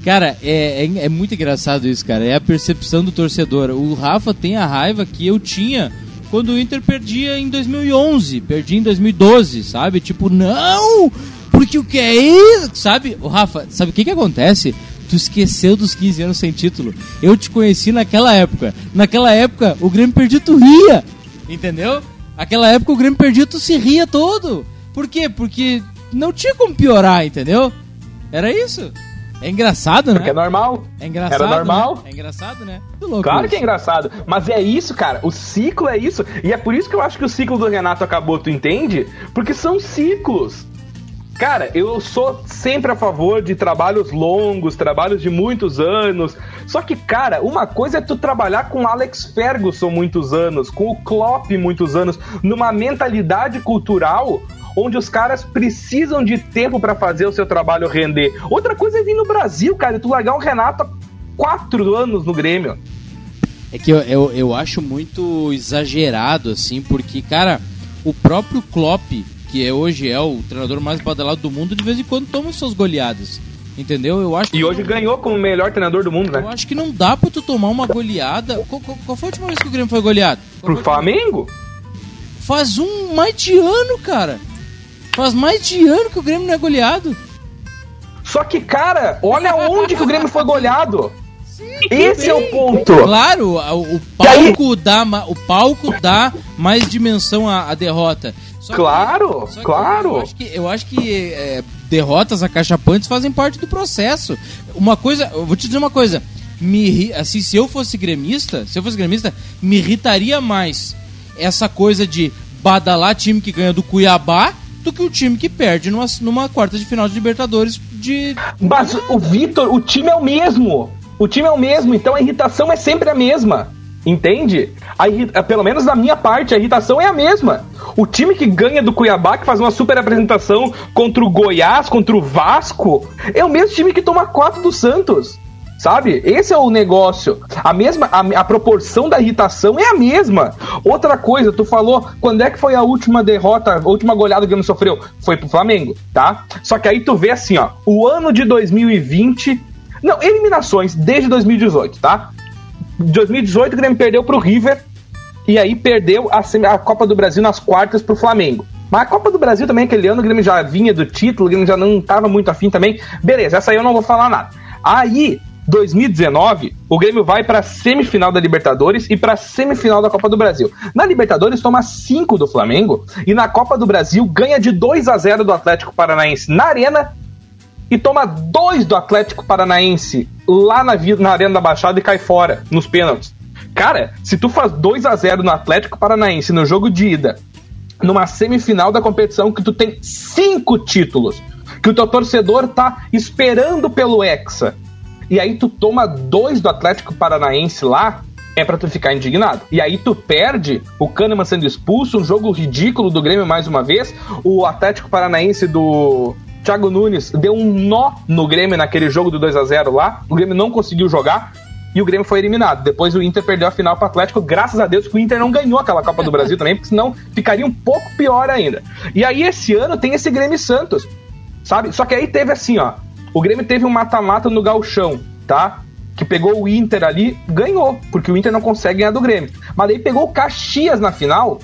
Cara, é, é, é muito engraçado isso, cara. É a percepção do torcedor. O Rafa tem a raiva que eu tinha quando o Inter perdia em 2011, perdia em 2012, sabe? Tipo, não! Porque o que é isso? Sabe? O Rafa, sabe o que que acontece? Tu esqueceu dos 15 anos sem título. Eu te conheci naquela época. Naquela época, o Grêmio perdia, tu ria. Entendeu? Aquela época o Grêmio perdia, tu se ria todo. Por quê? Porque não tinha como piorar, entendeu? Era isso. É engraçado, né? Porque é normal. É engraçado. Era normal. Né? É engraçado, né? Muito louco. Claro isso. que é engraçado, mas é isso, cara. O ciclo é isso. E é por isso que eu acho que o ciclo do Renato acabou, tu entende? Porque são ciclos. Cara, eu sou sempre a favor de trabalhos longos, trabalhos de muitos anos. Só que, cara, uma coisa é tu trabalhar com Alex Ferguson muitos anos, com o Klopp muitos anos, numa mentalidade cultural onde os caras precisam de tempo pra fazer o seu trabalho render. Outra coisa é vir no Brasil, cara, e tu largar o Renato há quatro anos no Grêmio. É que eu, eu, eu acho muito exagerado, assim, porque, cara, o próprio Klopp, que é, hoje é o treinador mais badalado do mundo, de vez em quando toma suas goleadas. Entendeu? Eu acho E hoje não- ganhou como o melhor treinador do mundo, Eu né? acho que não dá pra tu tomar uma goleada. Qual, qual- qual foi a última vez que o Grêmio foi goleado? Qual Pro foi Flamengo? Faz um mais de ano, cara. Faz mais de ano que o Grêmio não é goleado. Só que, cara, olha onde que o Grêmio foi goleado. Esse é o ponto. Claro, o palco dá, o palco dá mais dimensão à, à derrota. Só que- Claro, que claro. Eu acho que, eu acho que é, derrotas acachapantes fazem parte do processo. Uma coisa, eu vou te dizer uma coisa. Me, assim, se eu fosse gremista, se eu fosse gremista, me irritaria mais essa coisa de badalar time que ganha do Cuiabá do que o time que perde numa, numa quarta de final de Libertadores de. Mas o Vitor, o time é o mesmo. O time é o mesmo, então a irritação é sempre a mesma. Entende? A irri- Pelo menos da minha parte, a irritação é a mesma. O time que ganha do Cuiabá, que faz uma super apresentação contra o Goiás, contra o Vasco, é o mesmo time que toma quatro do Santos. Sabe? Esse é o negócio. A mesma, a, a proporção da irritação é a mesma. Outra coisa, tu falou, quando é que foi a última derrota, a última goleada que o Grêmio sofreu? Foi pro Flamengo, tá? Só que aí tu vê assim, ó, o ano de 2020, não, eliminações desde 2018, tá? 2018 o Grêmio perdeu pro River e aí perdeu a, a Copa do Brasil nas quartas pro Flamengo. Mas a Copa do Brasil também, aquele ano, o Grêmio já vinha do título, o Grêmio já não tava muito afim também. Beleza, essa aí eu não vou falar nada. Aí, 2019, o Grêmio vai pra semifinal da Libertadores e pra semifinal da Copa do Brasil. Na Libertadores toma 5 do Flamengo e na Copa do Brasil ganha de 2 a 0 do Atlético Paranaense na Arena e toma 2 do Atlético Paranaense lá na, na Arena da Baixada e cai fora nos pênaltis. Cara, se tu faz 2 a 0 no Atlético Paranaense no jogo de ida, numa semifinal da competição que tu tem cinco títulos, que o teu torcedor tá esperando pelo Hexa, e aí tu toma dois do Atlético Paranaense lá, é pra tu ficar indignado. E aí tu perde o Kahneman sendo expulso, um jogo ridículo do Grêmio mais uma vez, o Atlético Paranaense do Thiago Nunes deu um nó no Grêmio naquele jogo do 2 a 0 lá, o Grêmio não conseguiu jogar, e o Grêmio foi eliminado. Depois o Inter perdeu a final para Atlético, graças a Deus que o Inter não ganhou aquela Copa do Brasil também, porque senão ficaria um pouco pior ainda. E aí esse ano tem esse Grêmio Santos, sabe? Só que aí teve assim, ó, o Grêmio teve um mata-mata no Galchão, tá? Que pegou o Inter ali, ganhou, porque o Inter não consegue ganhar do Grêmio. Mas aí pegou o Caxias na final,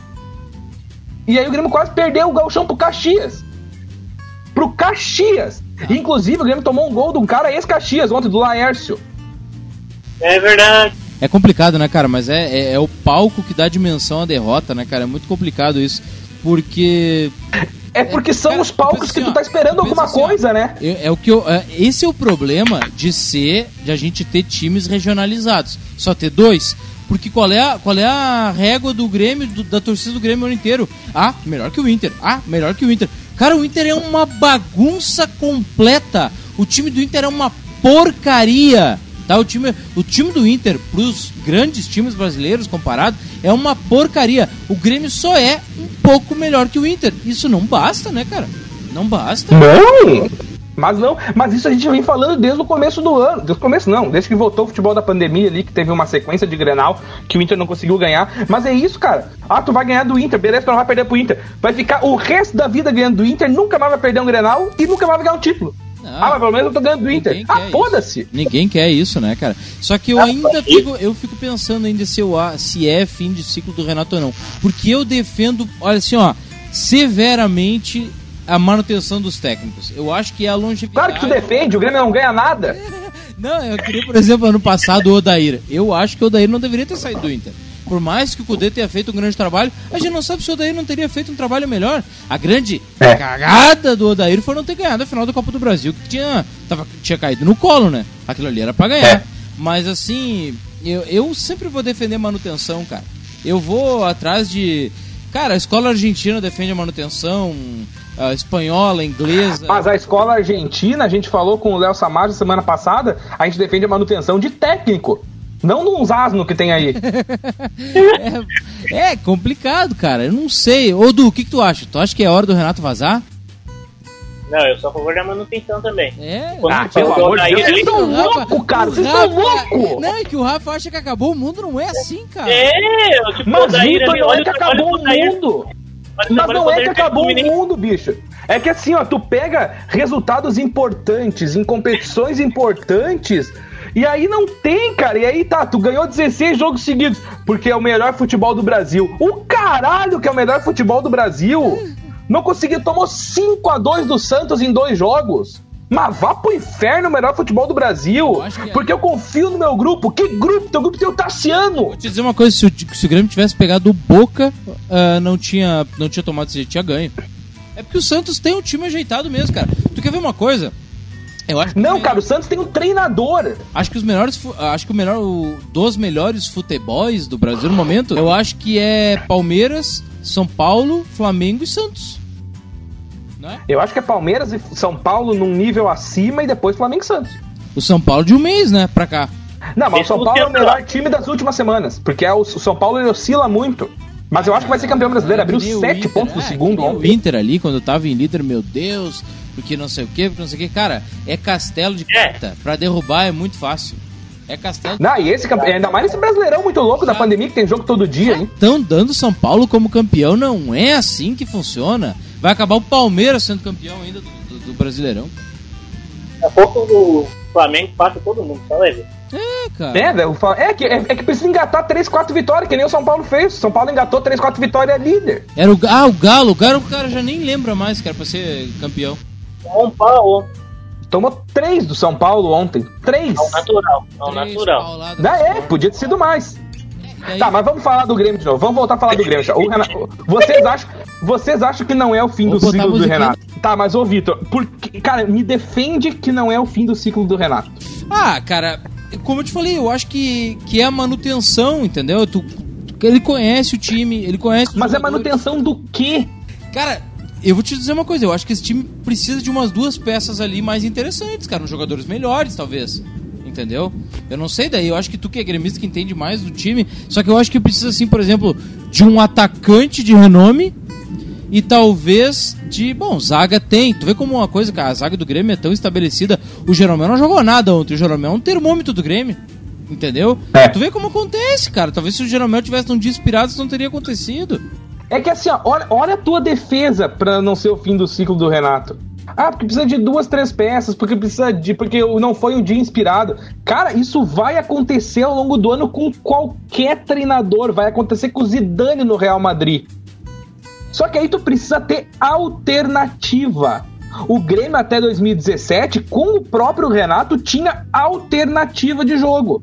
e aí o Grêmio quase perdeu o Galchão pro Caxias. Pro Caxias. Inclusive, o Grêmio tomou um gol de um cara ex-Caxias ontem, do Laércio. É verdade. É complicado, né, cara? Mas é, é, é o palco que dá dimensão à derrota, né, cara? É muito complicado isso. Porque É porque são cara, os palcos que assim, tu tá esperando alguma assim, ó, coisa, né? É, é o que eu, é, esse é o problema de ser, de a gente ter times regionalizados. Só ter dois. Porque qual é a, qual é a régua do Grêmio, do- da torcida do Grêmio o ano inteiro? Ah, melhor que o Inter. Ah, melhor que o Inter. Cara, o Inter é uma bagunça completa. O time do Inter é uma porcaria. Tá? O, time, o time do Inter, pros grandes times brasileiros comparado, é uma porcaria. O Grêmio só é um pouco melhor que o Inter. Isso não basta, né, cara? Não basta. Não! Mas não, mas isso a gente vem falando desde o começo do ano. Desde o começo não, desde que voltou o futebol da pandemia ali, que teve uma sequência de Grenal que o Inter não conseguiu ganhar. Mas é isso, cara. Ah, tu vai ganhar do Inter, beleza, tu não vai perder pro Inter. Vai ficar o resto da vida ganhando do Inter, nunca mais vai perder um Grenal e nunca mais vai ganhar um título. Não, ah, mas pelo menos eu tô ganhando do Inter. Ah, foda-se. Ninguém quer isso, né, cara? Só que eu ainda fico, eu fico pensando ainda se, eu, se é fim de ciclo do Renato ou não. Porque eu defendo, olha assim, ó, severamente a manutenção dos técnicos. Eu acho que é a longevidade. Claro que tu defende, o Grêmio não ganha nada. não, eu queria, por exemplo, ano passado o Odair. Eu acho que o Odair não deveria ter saído do Inter. Por mais que o Cudê tenha feito um grande trabalho, a gente não sabe se o Odair não teria feito um trabalho melhor. A grande é. cagada do Odair foi não ter ganhado a final da Copa do Brasil, que tinha, tava, tinha caído no colo, né? Aquilo ali era pra ganhar. É. Mas assim, eu, eu sempre vou defender manutenção, cara. Eu vou atrás de. Cara, a escola argentina defende a manutenção, a espanhola, a inglesa. Mas a escola argentina, a gente falou com o Léo Samaggio semana passada, a gente defende a manutenção de técnico. Não nos asno que tem aí. é, é, complicado, cara. Eu não sei. Ô, Du, o que, que tu acha? Tu acha que é hora do Renato vazar? Não, eu sou a favor da manutenção também. É, Quando ah, pelo amor de Deus, vocês estão loucos, cara, vocês estão loucos! Não, é que o Rafa acha que acabou o mundo, não é assim, cara. É, tipo, Mas, Vitor, não é que acabou o mundo. Mas, mas não é que acabou o mundo, bicho. É que assim, ó, tu pega resultados importantes em competições importantes. E aí não tem, cara. E aí tá, tu ganhou 16 jogos seguidos, porque é o melhor futebol do Brasil. O caralho que é o melhor futebol do Brasil! Não conseguiu, tomou 5 a 2 do Santos em dois jogos. Mas vá pro inferno o melhor futebol do Brasil. Eu porque eu confio no meu grupo. Que grupo? Teu grupo tem o Tassiano. Vou te dizer uma coisa: se o, se o Grêmio tivesse pegado o Boca, uh, não, tinha, não tinha tomado esse tinha ganho. É porque o Santos tem um time ajeitado mesmo, cara. Tu quer ver uma coisa? Eu acho não, cara, o Santos tem um treinador. Acho que os melhores, acho que o melhor o, dos melhores futebols do Brasil no momento, eu acho que é Palmeiras, São Paulo, Flamengo e Santos. É? Eu acho que é Palmeiras e São Paulo num nível acima e depois Flamengo e Santos. O São Paulo de um mês, né, pra cá. Não, mas o São Paulo é o melhor time das últimas semanas, porque é o, São Paulo ele oscila muito. Mas eu acho que vai ser campeão brasileiro. Abriu sete Inter, pontos no é, segundo ontem. O Inter ali, quando tava em líder, meu Deus, porque não sei o que, porque não sei o que. Cara, é castelo de é. carta. Pra derrubar é muito fácil. É castelo de Não, e esse ainda mais esse brasileirão muito louco da pandemia, que tem jogo todo dia, hein? Estão dando São Paulo como campeão, não é assim que funciona. Vai acabar o Palmeiras sendo campeão ainda do, do, do Brasileirão. Daqui a pouco o Flamengo passa todo mundo, só leve. É, cara. É, é, que, é, é, que precisa engatar 3, 4 vitórias, que nem o São Paulo fez. O São Paulo engatou 3, 4 vitórias é líder. Era o, ah, o Galo. O Galo, o cara já nem lembra mais, cara, pra ser campeão. São Paulo. Tomou 3 do São Paulo ontem. 3. Ao natural. Ao natural. Da é, podia ter sido mais. Tá, mas vamos falar do Grêmio de novo. Vamos voltar a falar do Grêmio. O Renato, vocês, acham, vocês acham que não é o fim Vou do ciclo do Renato? Tá, mas ô Vitor, porque, cara, me defende que não é o fim do ciclo do Renato. Ah, cara, como eu te falei, eu acho que, que é a manutenção, entendeu? Tu, ele conhece o time, ele conhece. Mas é manutenção do quê? Cara, eu vou te dizer uma coisa, eu acho que esse time precisa de umas duas peças ali mais interessantes, cara, uns jogadores melhores, talvez entendeu? Eu não sei daí, eu acho que tu que é gremista que entende mais do time, só que eu acho que precisa assim, por exemplo, de um atacante de renome e talvez de, bom, zaga tem. Tu vê como uma coisa, cara, a zaga do Grêmio é tão estabelecida. O Jeromel não jogou nada ontem, o Jeromel é um termômetro do Grêmio. Entendeu? É. Tu vê como acontece, cara. Talvez se o Jeromel tivesse um dia inspirado, isso não teria acontecido. É que assim, ó, olha, olha a tua defesa para não ser o fim do ciclo do Renato. Ah, porque precisa de duas, três peças, porque precisa de. Porque não foi um dia inspirado. Cara, isso vai acontecer ao longo do ano com qualquer treinador. Vai acontecer com o Zidane no Real Madrid. Só que aí tu precisa ter alternativa. O Grêmio até 2017, com o próprio Renato, tinha alternativa de jogo.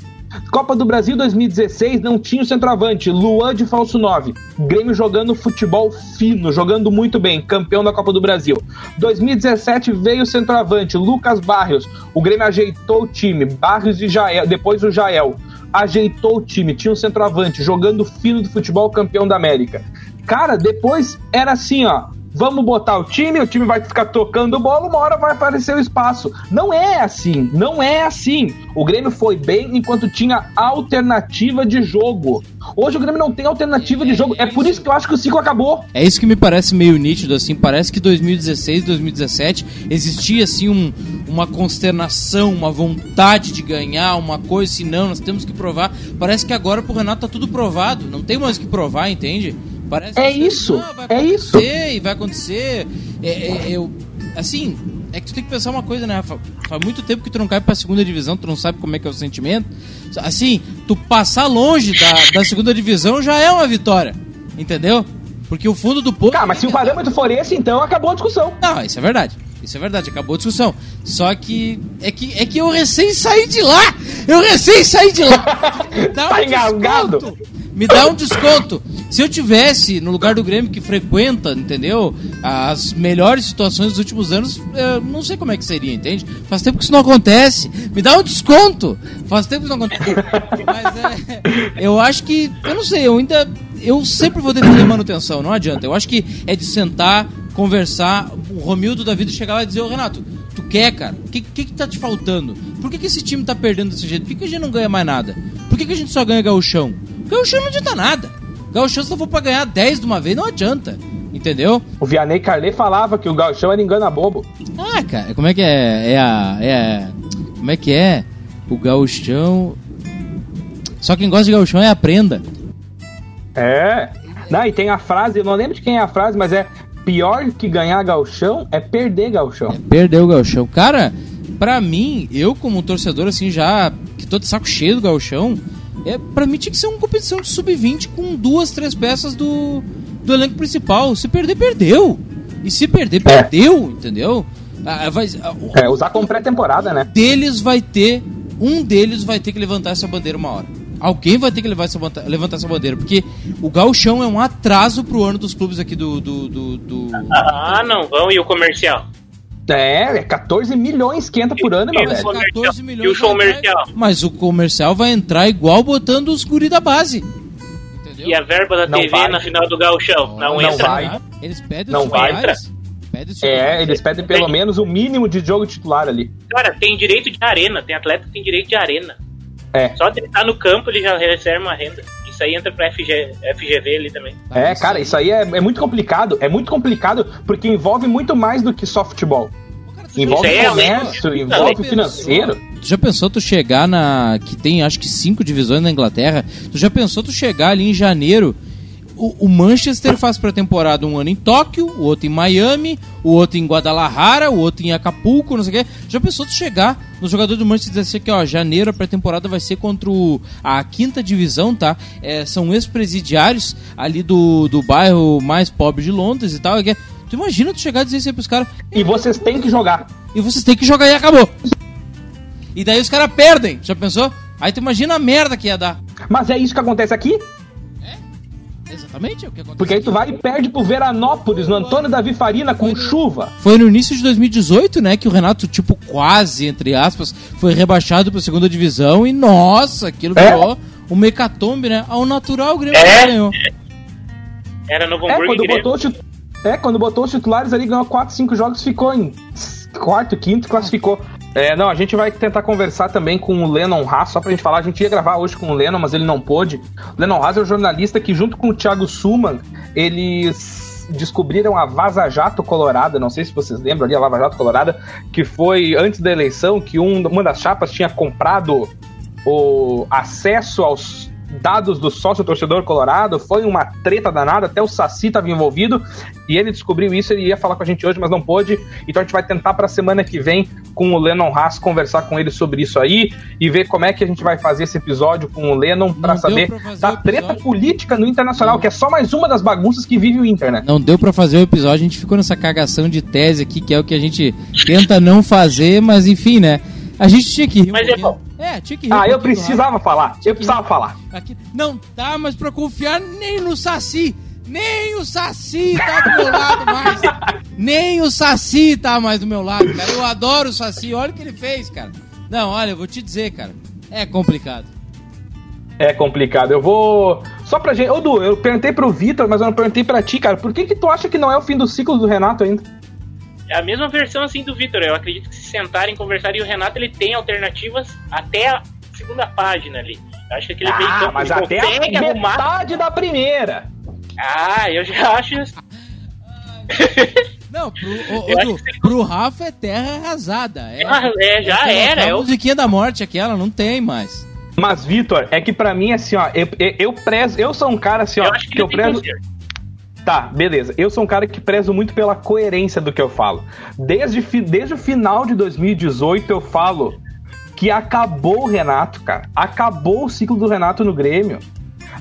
Copa do Brasil 2016 não tinha o centroavante, Luan de falso 9. Grêmio jogando futebol fino, jogando muito bem, campeão da Copa do Brasil. 2017 veio o centroavante, Lucas Barrios. O Grêmio ajeitou o time, Barrios e Jael, depois o Jael. Ajeitou o time, tinha um centroavante, jogando fino do futebol, campeão da América. Cara, depois era assim, ó. Vamos botar o time, o time vai ficar tocando bola, uma hora vai aparecer o espaço. Não é assim, não é assim. O Grêmio foi bem enquanto tinha alternativa de jogo. Hoje o Grêmio não tem alternativa de jogo. É por isso que eu acho que o ciclo acabou. É isso que me parece meio nítido, assim. Parece que 2016, 2017 existia, assim, um, uma consternação, uma vontade de ganhar, uma coisa assim, não, nós temos que provar. Parece que agora pro Renato tá tudo provado. Não tem mais o que provar, entende? Parece É que, isso, "Ah, vai é isso." acontecer E vai acontecer. É, é, eu, assim, é que tu tem que pensar uma coisa, né, Rafa? Faz muito tempo que tu não cai pra segunda divisão, tu não sabe como é que é o sentimento. Assim, tu passar longe da, da segunda divisão já é uma vitória. Entendeu? Porque o fundo do poço. Tá, mas se o parâmetro for esse, então acabou a discussão. Não, isso é verdade. Isso é verdade, acabou a discussão. Só que é que, é que eu recém saí de lá! Eu recém saí de lá! Dá Tá engasgado? Me dá um desconto! Se eu tivesse no lugar do Grêmio que frequenta, entendeu? As melhores situações dos últimos anos, não sei como é que seria, entende? Faz tempo que isso não acontece. Me dá um desconto! Faz tempo que isso não acontece. Mas é. Eu acho que. Eu não sei, eu ainda. Eu sempre vou defender manutenção, não adianta. Eu acho que é de sentar, conversar, o Romildo da vida chegar lá e dizer, ô Renato, tu quer, cara? O que, que que tá te faltando? Por que, que esse time tá perdendo desse jeito? Por que, que a gente não ganha mais nada? Por que, que a gente só ganha gauchão? Gauchão não adianta nada. Gauchão se não for pra ganhar 10 de uma vez, não adianta. Entendeu? O Vianney Carlet falava que o Gauchão era engana bobo. Ah, cara, como é que é? É a. É a- como é que é? O gauchão. Só quem gosta de gauchão é a prenda. É. Não, e tem a frase, eu não lembro de quem é a frase, mas é pior que ganhar gauchão é perder gauchão. Perdeu o gauchão. Cara, pra mim, eu como torcedor, assim, já que tô de saco cheio do gauchão, é, pra mim tinha que ser uma competição de sub-20 com duas, três peças do, do elenco principal. Se perder, perdeu. E se perder, É. perdeu, entendeu? Ah, vai, ah, o- É, usar como pré-temporada, né? deles vai ter. Um deles vai ter que levantar essa bandeira uma hora. Alguém vai ter que levar essa, levantar essa bandeira, porque o gauchão é um atraso pro ano dos clubes aqui do. do, do, do- Ah, não vão. E o comercial? É, é 14 milhões que entra por ano, meu E o velho. comercial? 14 E milhões o show vai entrar- comercial? Mas o comercial vai entrar igual botando os guri da base. Entendeu? E a verba da Não TV vai. na final do Gauchão? Não, não entra. vai. Eles pedem Não os vai. titulares. É, eles pedem pelo menos o mínimo de jogo titular ali. Cara, tem direito de arena. Tem atleta que tem direito de arena. É. Só de ele estar no campo ele já recebe uma renda. Isso aí entra pra FG, FGV ali também. É, cara, isso aí é, é muito complicado. É muito complicado porque envolve muito mais do que só futebol. Envolve é comércio, além- envolve financeiro. Tu já pensou tu chegar na. que tem acho que cinco divisões na Inglaterra? Tu já pensou tu chegar ali em janeiro? O, o Manchester faz pré-temporada um ano em Tóquio, o outro em Miami, o outro em Guadalajara, o outro em Acapulco, não sei o quê. Já pensou tu chegar no jogador do Manchester e dizer assim que, ó, janeiro a pré-temporada vai ser contra o, a quinta divisão, tá? É, são ex-presidiários ali do, do bairro mais pobre de Londres e tal. Tu imagina tu chegar e dizer isso aí pros caras. E vocês têm que jogar. E vocês têm que jogar e acabou. E daí os caras perdem, já pensou? Aí tu imagina a merda que ia dar. Mas é isso que acontece aqui, Exatamente, é o que aconteceu. porque aí tu vai e perde pro Veranópolis, no Antônio Davi Farina, com chuva. Foi no início de 2018, né, que o Renato, tipo, quase, entre aspas, foi rebaixado pra segunda divisão e, nossa, aquilo É. virou um mecatombe, né? Ao natural o Grêmio É. ganhou. Era Novo É, Hamburgo e quando botou, é, quando botou os titulares ali, ganhou 4, 5 jogos, ficou em quarto, quinto, classificou. É, não, a gente vai tentar conversar também com o Lennon Haas, só pra gente falar. A gente ia gravar hoje com o Lennon, mas ele não pôde. O Lennon Haas é o jornalista que, junto com o Thiago Suman, eles descobriram a Vaza Jato Colorada. Não sei se vocês lembram ali, a Lava Jato Colorada, que foi antes da eleição que um- uma das chapas tinha comprado o acesso aos dados do sócio torcedor colorado, foi uma treta danada, até o Saci estava envolvido, e ele descobriu isso, ele ia falar com a gente hoje, mas não pôde, então a gente vai tentar para a semana que vem com o Lennon Haas conversar com ele sobre isso aí e ver como é que a gente vai fazer esse episódio com o Lennon para saber pra da treta política no Internacional, que é só mais uma das bagunças que vive o Inter, né? Não deu pra fazer o episódio, a gente ficou nessa cagação de tese aqui, que é o que a gente tenta não fazer, mas enfim, né? A gente tinha que rir um Mas é pouquinho. É, tinha que rir um Ah, eu pouquinho do precisava falar, eu precisava falar. Aqui. Não tá mais pra confiar nem no Saci. Nem o Saci tá do meu lado mais. Nem o Saci tá mais do meu lado, cara. Eu adoro o Saci. Olha o que ele fez, cara. Não, olha, eu vou te dizer, cara. É complicado. É complicado. Eu vou. Só pra gente. Ô, Du, eu perguntei pro Vitor, mas eu não perguntei pra ti, cara. Por que, que tu acha que não é o fim do ciclo do Renato ainda? É a mesma versão assim do Vitor. Eu acredito que se sentarem, conversarem, e o Renato ele tem alternativas até a segunda página ali. Eu acho que aquele meio Ah, campo mas até consegue a arrumar. metade da primeira. Ah, eu já acho. Não, pro, Eu acho Du, que pro Rafa é terra arrasada. É, Ah, é, já aquela- era. aquela Eu, musiquinha da morte, aquela, não tem mais. Mas, Vitor, é que pra mim, assim, ó, eu, eu, eu prezo. Eu sou um cara, assim, ó, eu acho que que eu prezo. Tá, beleza. Eu sou um cara que prezo muito pela coerência do que eu falo. Desde, desde o final de 2018 eu falo que acabou o Renato, cara. Acabou o ciclo do Renato no Grêmio.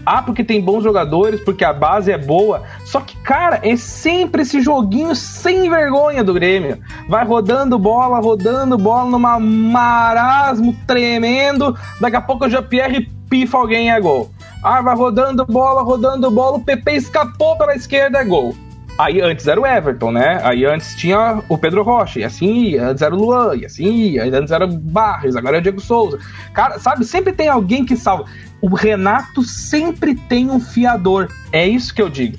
Ah, porque tem bons jogadores, porque a base é boa. Só que, cara, é sempre esse joguinho sem vergonha do Grêmio. Vai rodando bola, rodando bola numa marasmo tremendo. Daqui a pouco o Jean-Pierre pifa alguém e é gol. Ah, vai rodando bola, rodando bola, o PP escapou pela esquerda, é gol. Aí antes era o Everton, né? Aí antes tinha o Pedro Rocha, e assim ia. Antes era o Luan, e assim ia. Antes era o Barres, agora é o Diego Souza. Cara, sabe, sempre tem alguém que salva. O Renato sempre tem um fiador. É isso que eu digo.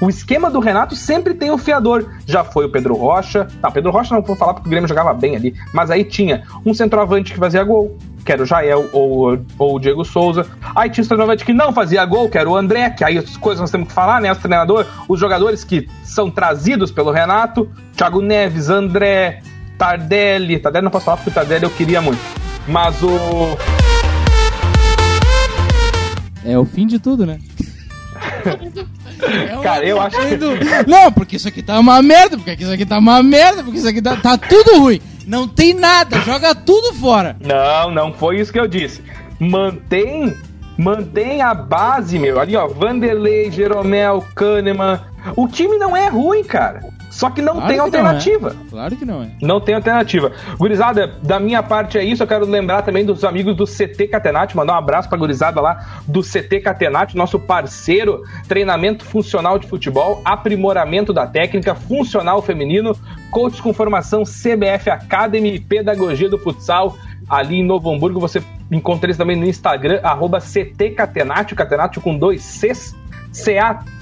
O esquema do Renato sempre tem um fiador. Já foi o Pedro Rocha. Não, Pedro Rocha não vou falar porque o Grêmio jogava bem ali. Mas aí tinha um centroavante que fazia gol, que era o Jael ou, ou o Diego Souza. Aí tinha um centroavante que não fazia gol, que era o André, que aí as coisas nós temos que falar, né? Os treinadores, os jogadores que são trazidos pelo Renato. Thiago Neves, André, Tardelli. Tardelli não posso falar porque o Tardelli eu queria muito. Mas o. É o fim de tudo, né? É Cara, eu acho que- Não, porque isso aqui tá uma merda, porque isso aqui tá uma merda, porque isso aqui tá, tá tudo ruim. Não tem nada, joga tudo fora. Não, não foi isso que eu disse. Mantém, mantém a base, meu. Ali, ó, Vanderlei, Jeromel, Kahneman. O time não é ruim, cara. Só que não Claro tem que alternativa. Não é. Claro que não é. Não tem alternativa. Gurizada, da minha parte é isso. Eu quero lembrar também dos amigos do CT Catenati, mandar um abraço pra gurizada lá do CT Catenati, nosso parceiro, treinamento funcional de futebol, aprimoramento da técnica, funcional feminino, coach com formação CBF Academy e pedagogia do futsal. Ali em Novo Hamburgo, você encontra eles também no Instagram, arroba CT Catenati, Catenati com dois Cs, C-A-T-E-N-A-C-C-I-O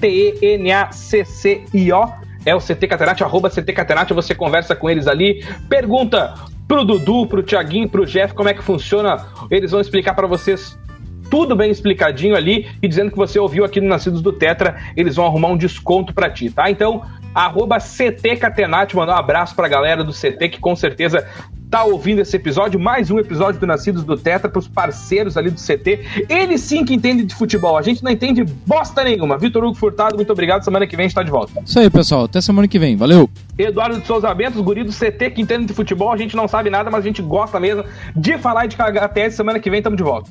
é o CT Catenati, arroba CT Catenati, você conversa com eles ali, pergunta pro Dudu, pro Thiaguinho, pro Jeff como é que funciona, eles vão explicar para vocês tudo bem explicadinho ali e dizendo que você ouviu aqui no Nascidos do Tetra, eles vão arrumar um desconto para ti, tá? Então, arroba CT Catenati, mandar um abraço pra galera do CT que com certeza tá ouvindo esse episódio, mais um episódio do Nascidos do Tetra pros parceiros ali do CT. Eles sim que entendem de futebol, a gente não entende bosta nenhuma. Vitor Hugo Furtado, muito obrigado, semana que vem a gente tá de volta. Isso aí, pessoal. Até semana que vem. Valeu. Eduardo de Souza Bento, os guri do CT que entendem de futebol, a gente não sabe nada, mas a gente gosta mesmo de falar e de cagar até semana que vem, tamo de volta.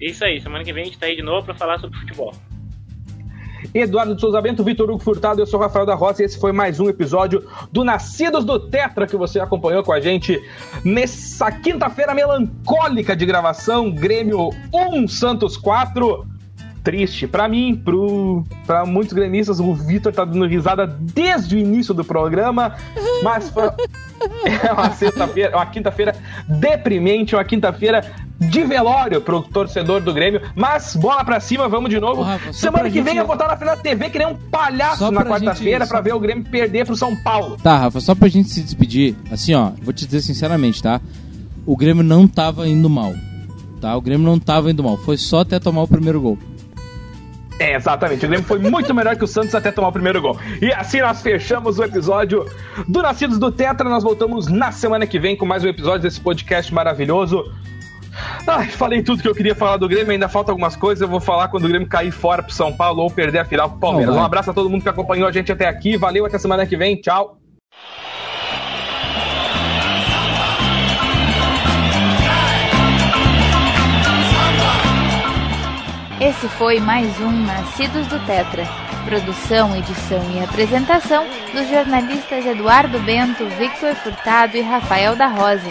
Isso aí, semana que vem a gente tá aí de novo pra falar sobre futebol. Eduardo de Souza Bento, Vitor Hugo Furtado, eu sou Rafael da Roça e esse foi mais um episódio do Nascidos do Tetra que você acompanhou com a gente nessa quinta-feira melancólica de gravação, Grêmio 1, Santos 4. Triste pra mim, pro, pra muitos gremistas, o Vitor tá dando risada desde o início do programa, mas foi é uma sexta-feira, uma quinta-feira deprimente, uma quinta-feira de velório pro torcedor do Grêmio, mas bola pra cima, vamos de novo. Rafa, Semana que vem gente- eu vou estar na frente da TV que nem um palhaço Só na quarta-feira gente- pra ver o Grêmio perder pro São Paulo. Tá, Rafa, só pra gente se despedir, assim, ó, vou te dizer sinceramente, tá? O Grêmio não tava indo mal. Tá? O Grêmio não tava indo mal. Foi só até tomar o primeiro gol. É, exatamente. O Grêmio foi muito melhor que o Santos até tomar o primeiro gol. E assim nós fechamos o episódio do Nascidos do Tetra. Nós voltamos na semana que vem com mais um episódio desse podcast maravilhoso. Ai, falei tudo que eu queria falar do Grêmio, ainda falta algumas coisas. Eu vou falar quando o Grêmio cair fora pro São Paulo ou perder a final pro Palmeiras. Não. Um abraço a todo mundo que acompanhou a gente até aqui. Valeu, até semana que vem. Tchau. Esse foi mais um Nascidos do Tetra. Produção, edição e apresentação dos jornalistas Eduardo Bento, Victor Furtado e Rafael da Rosa.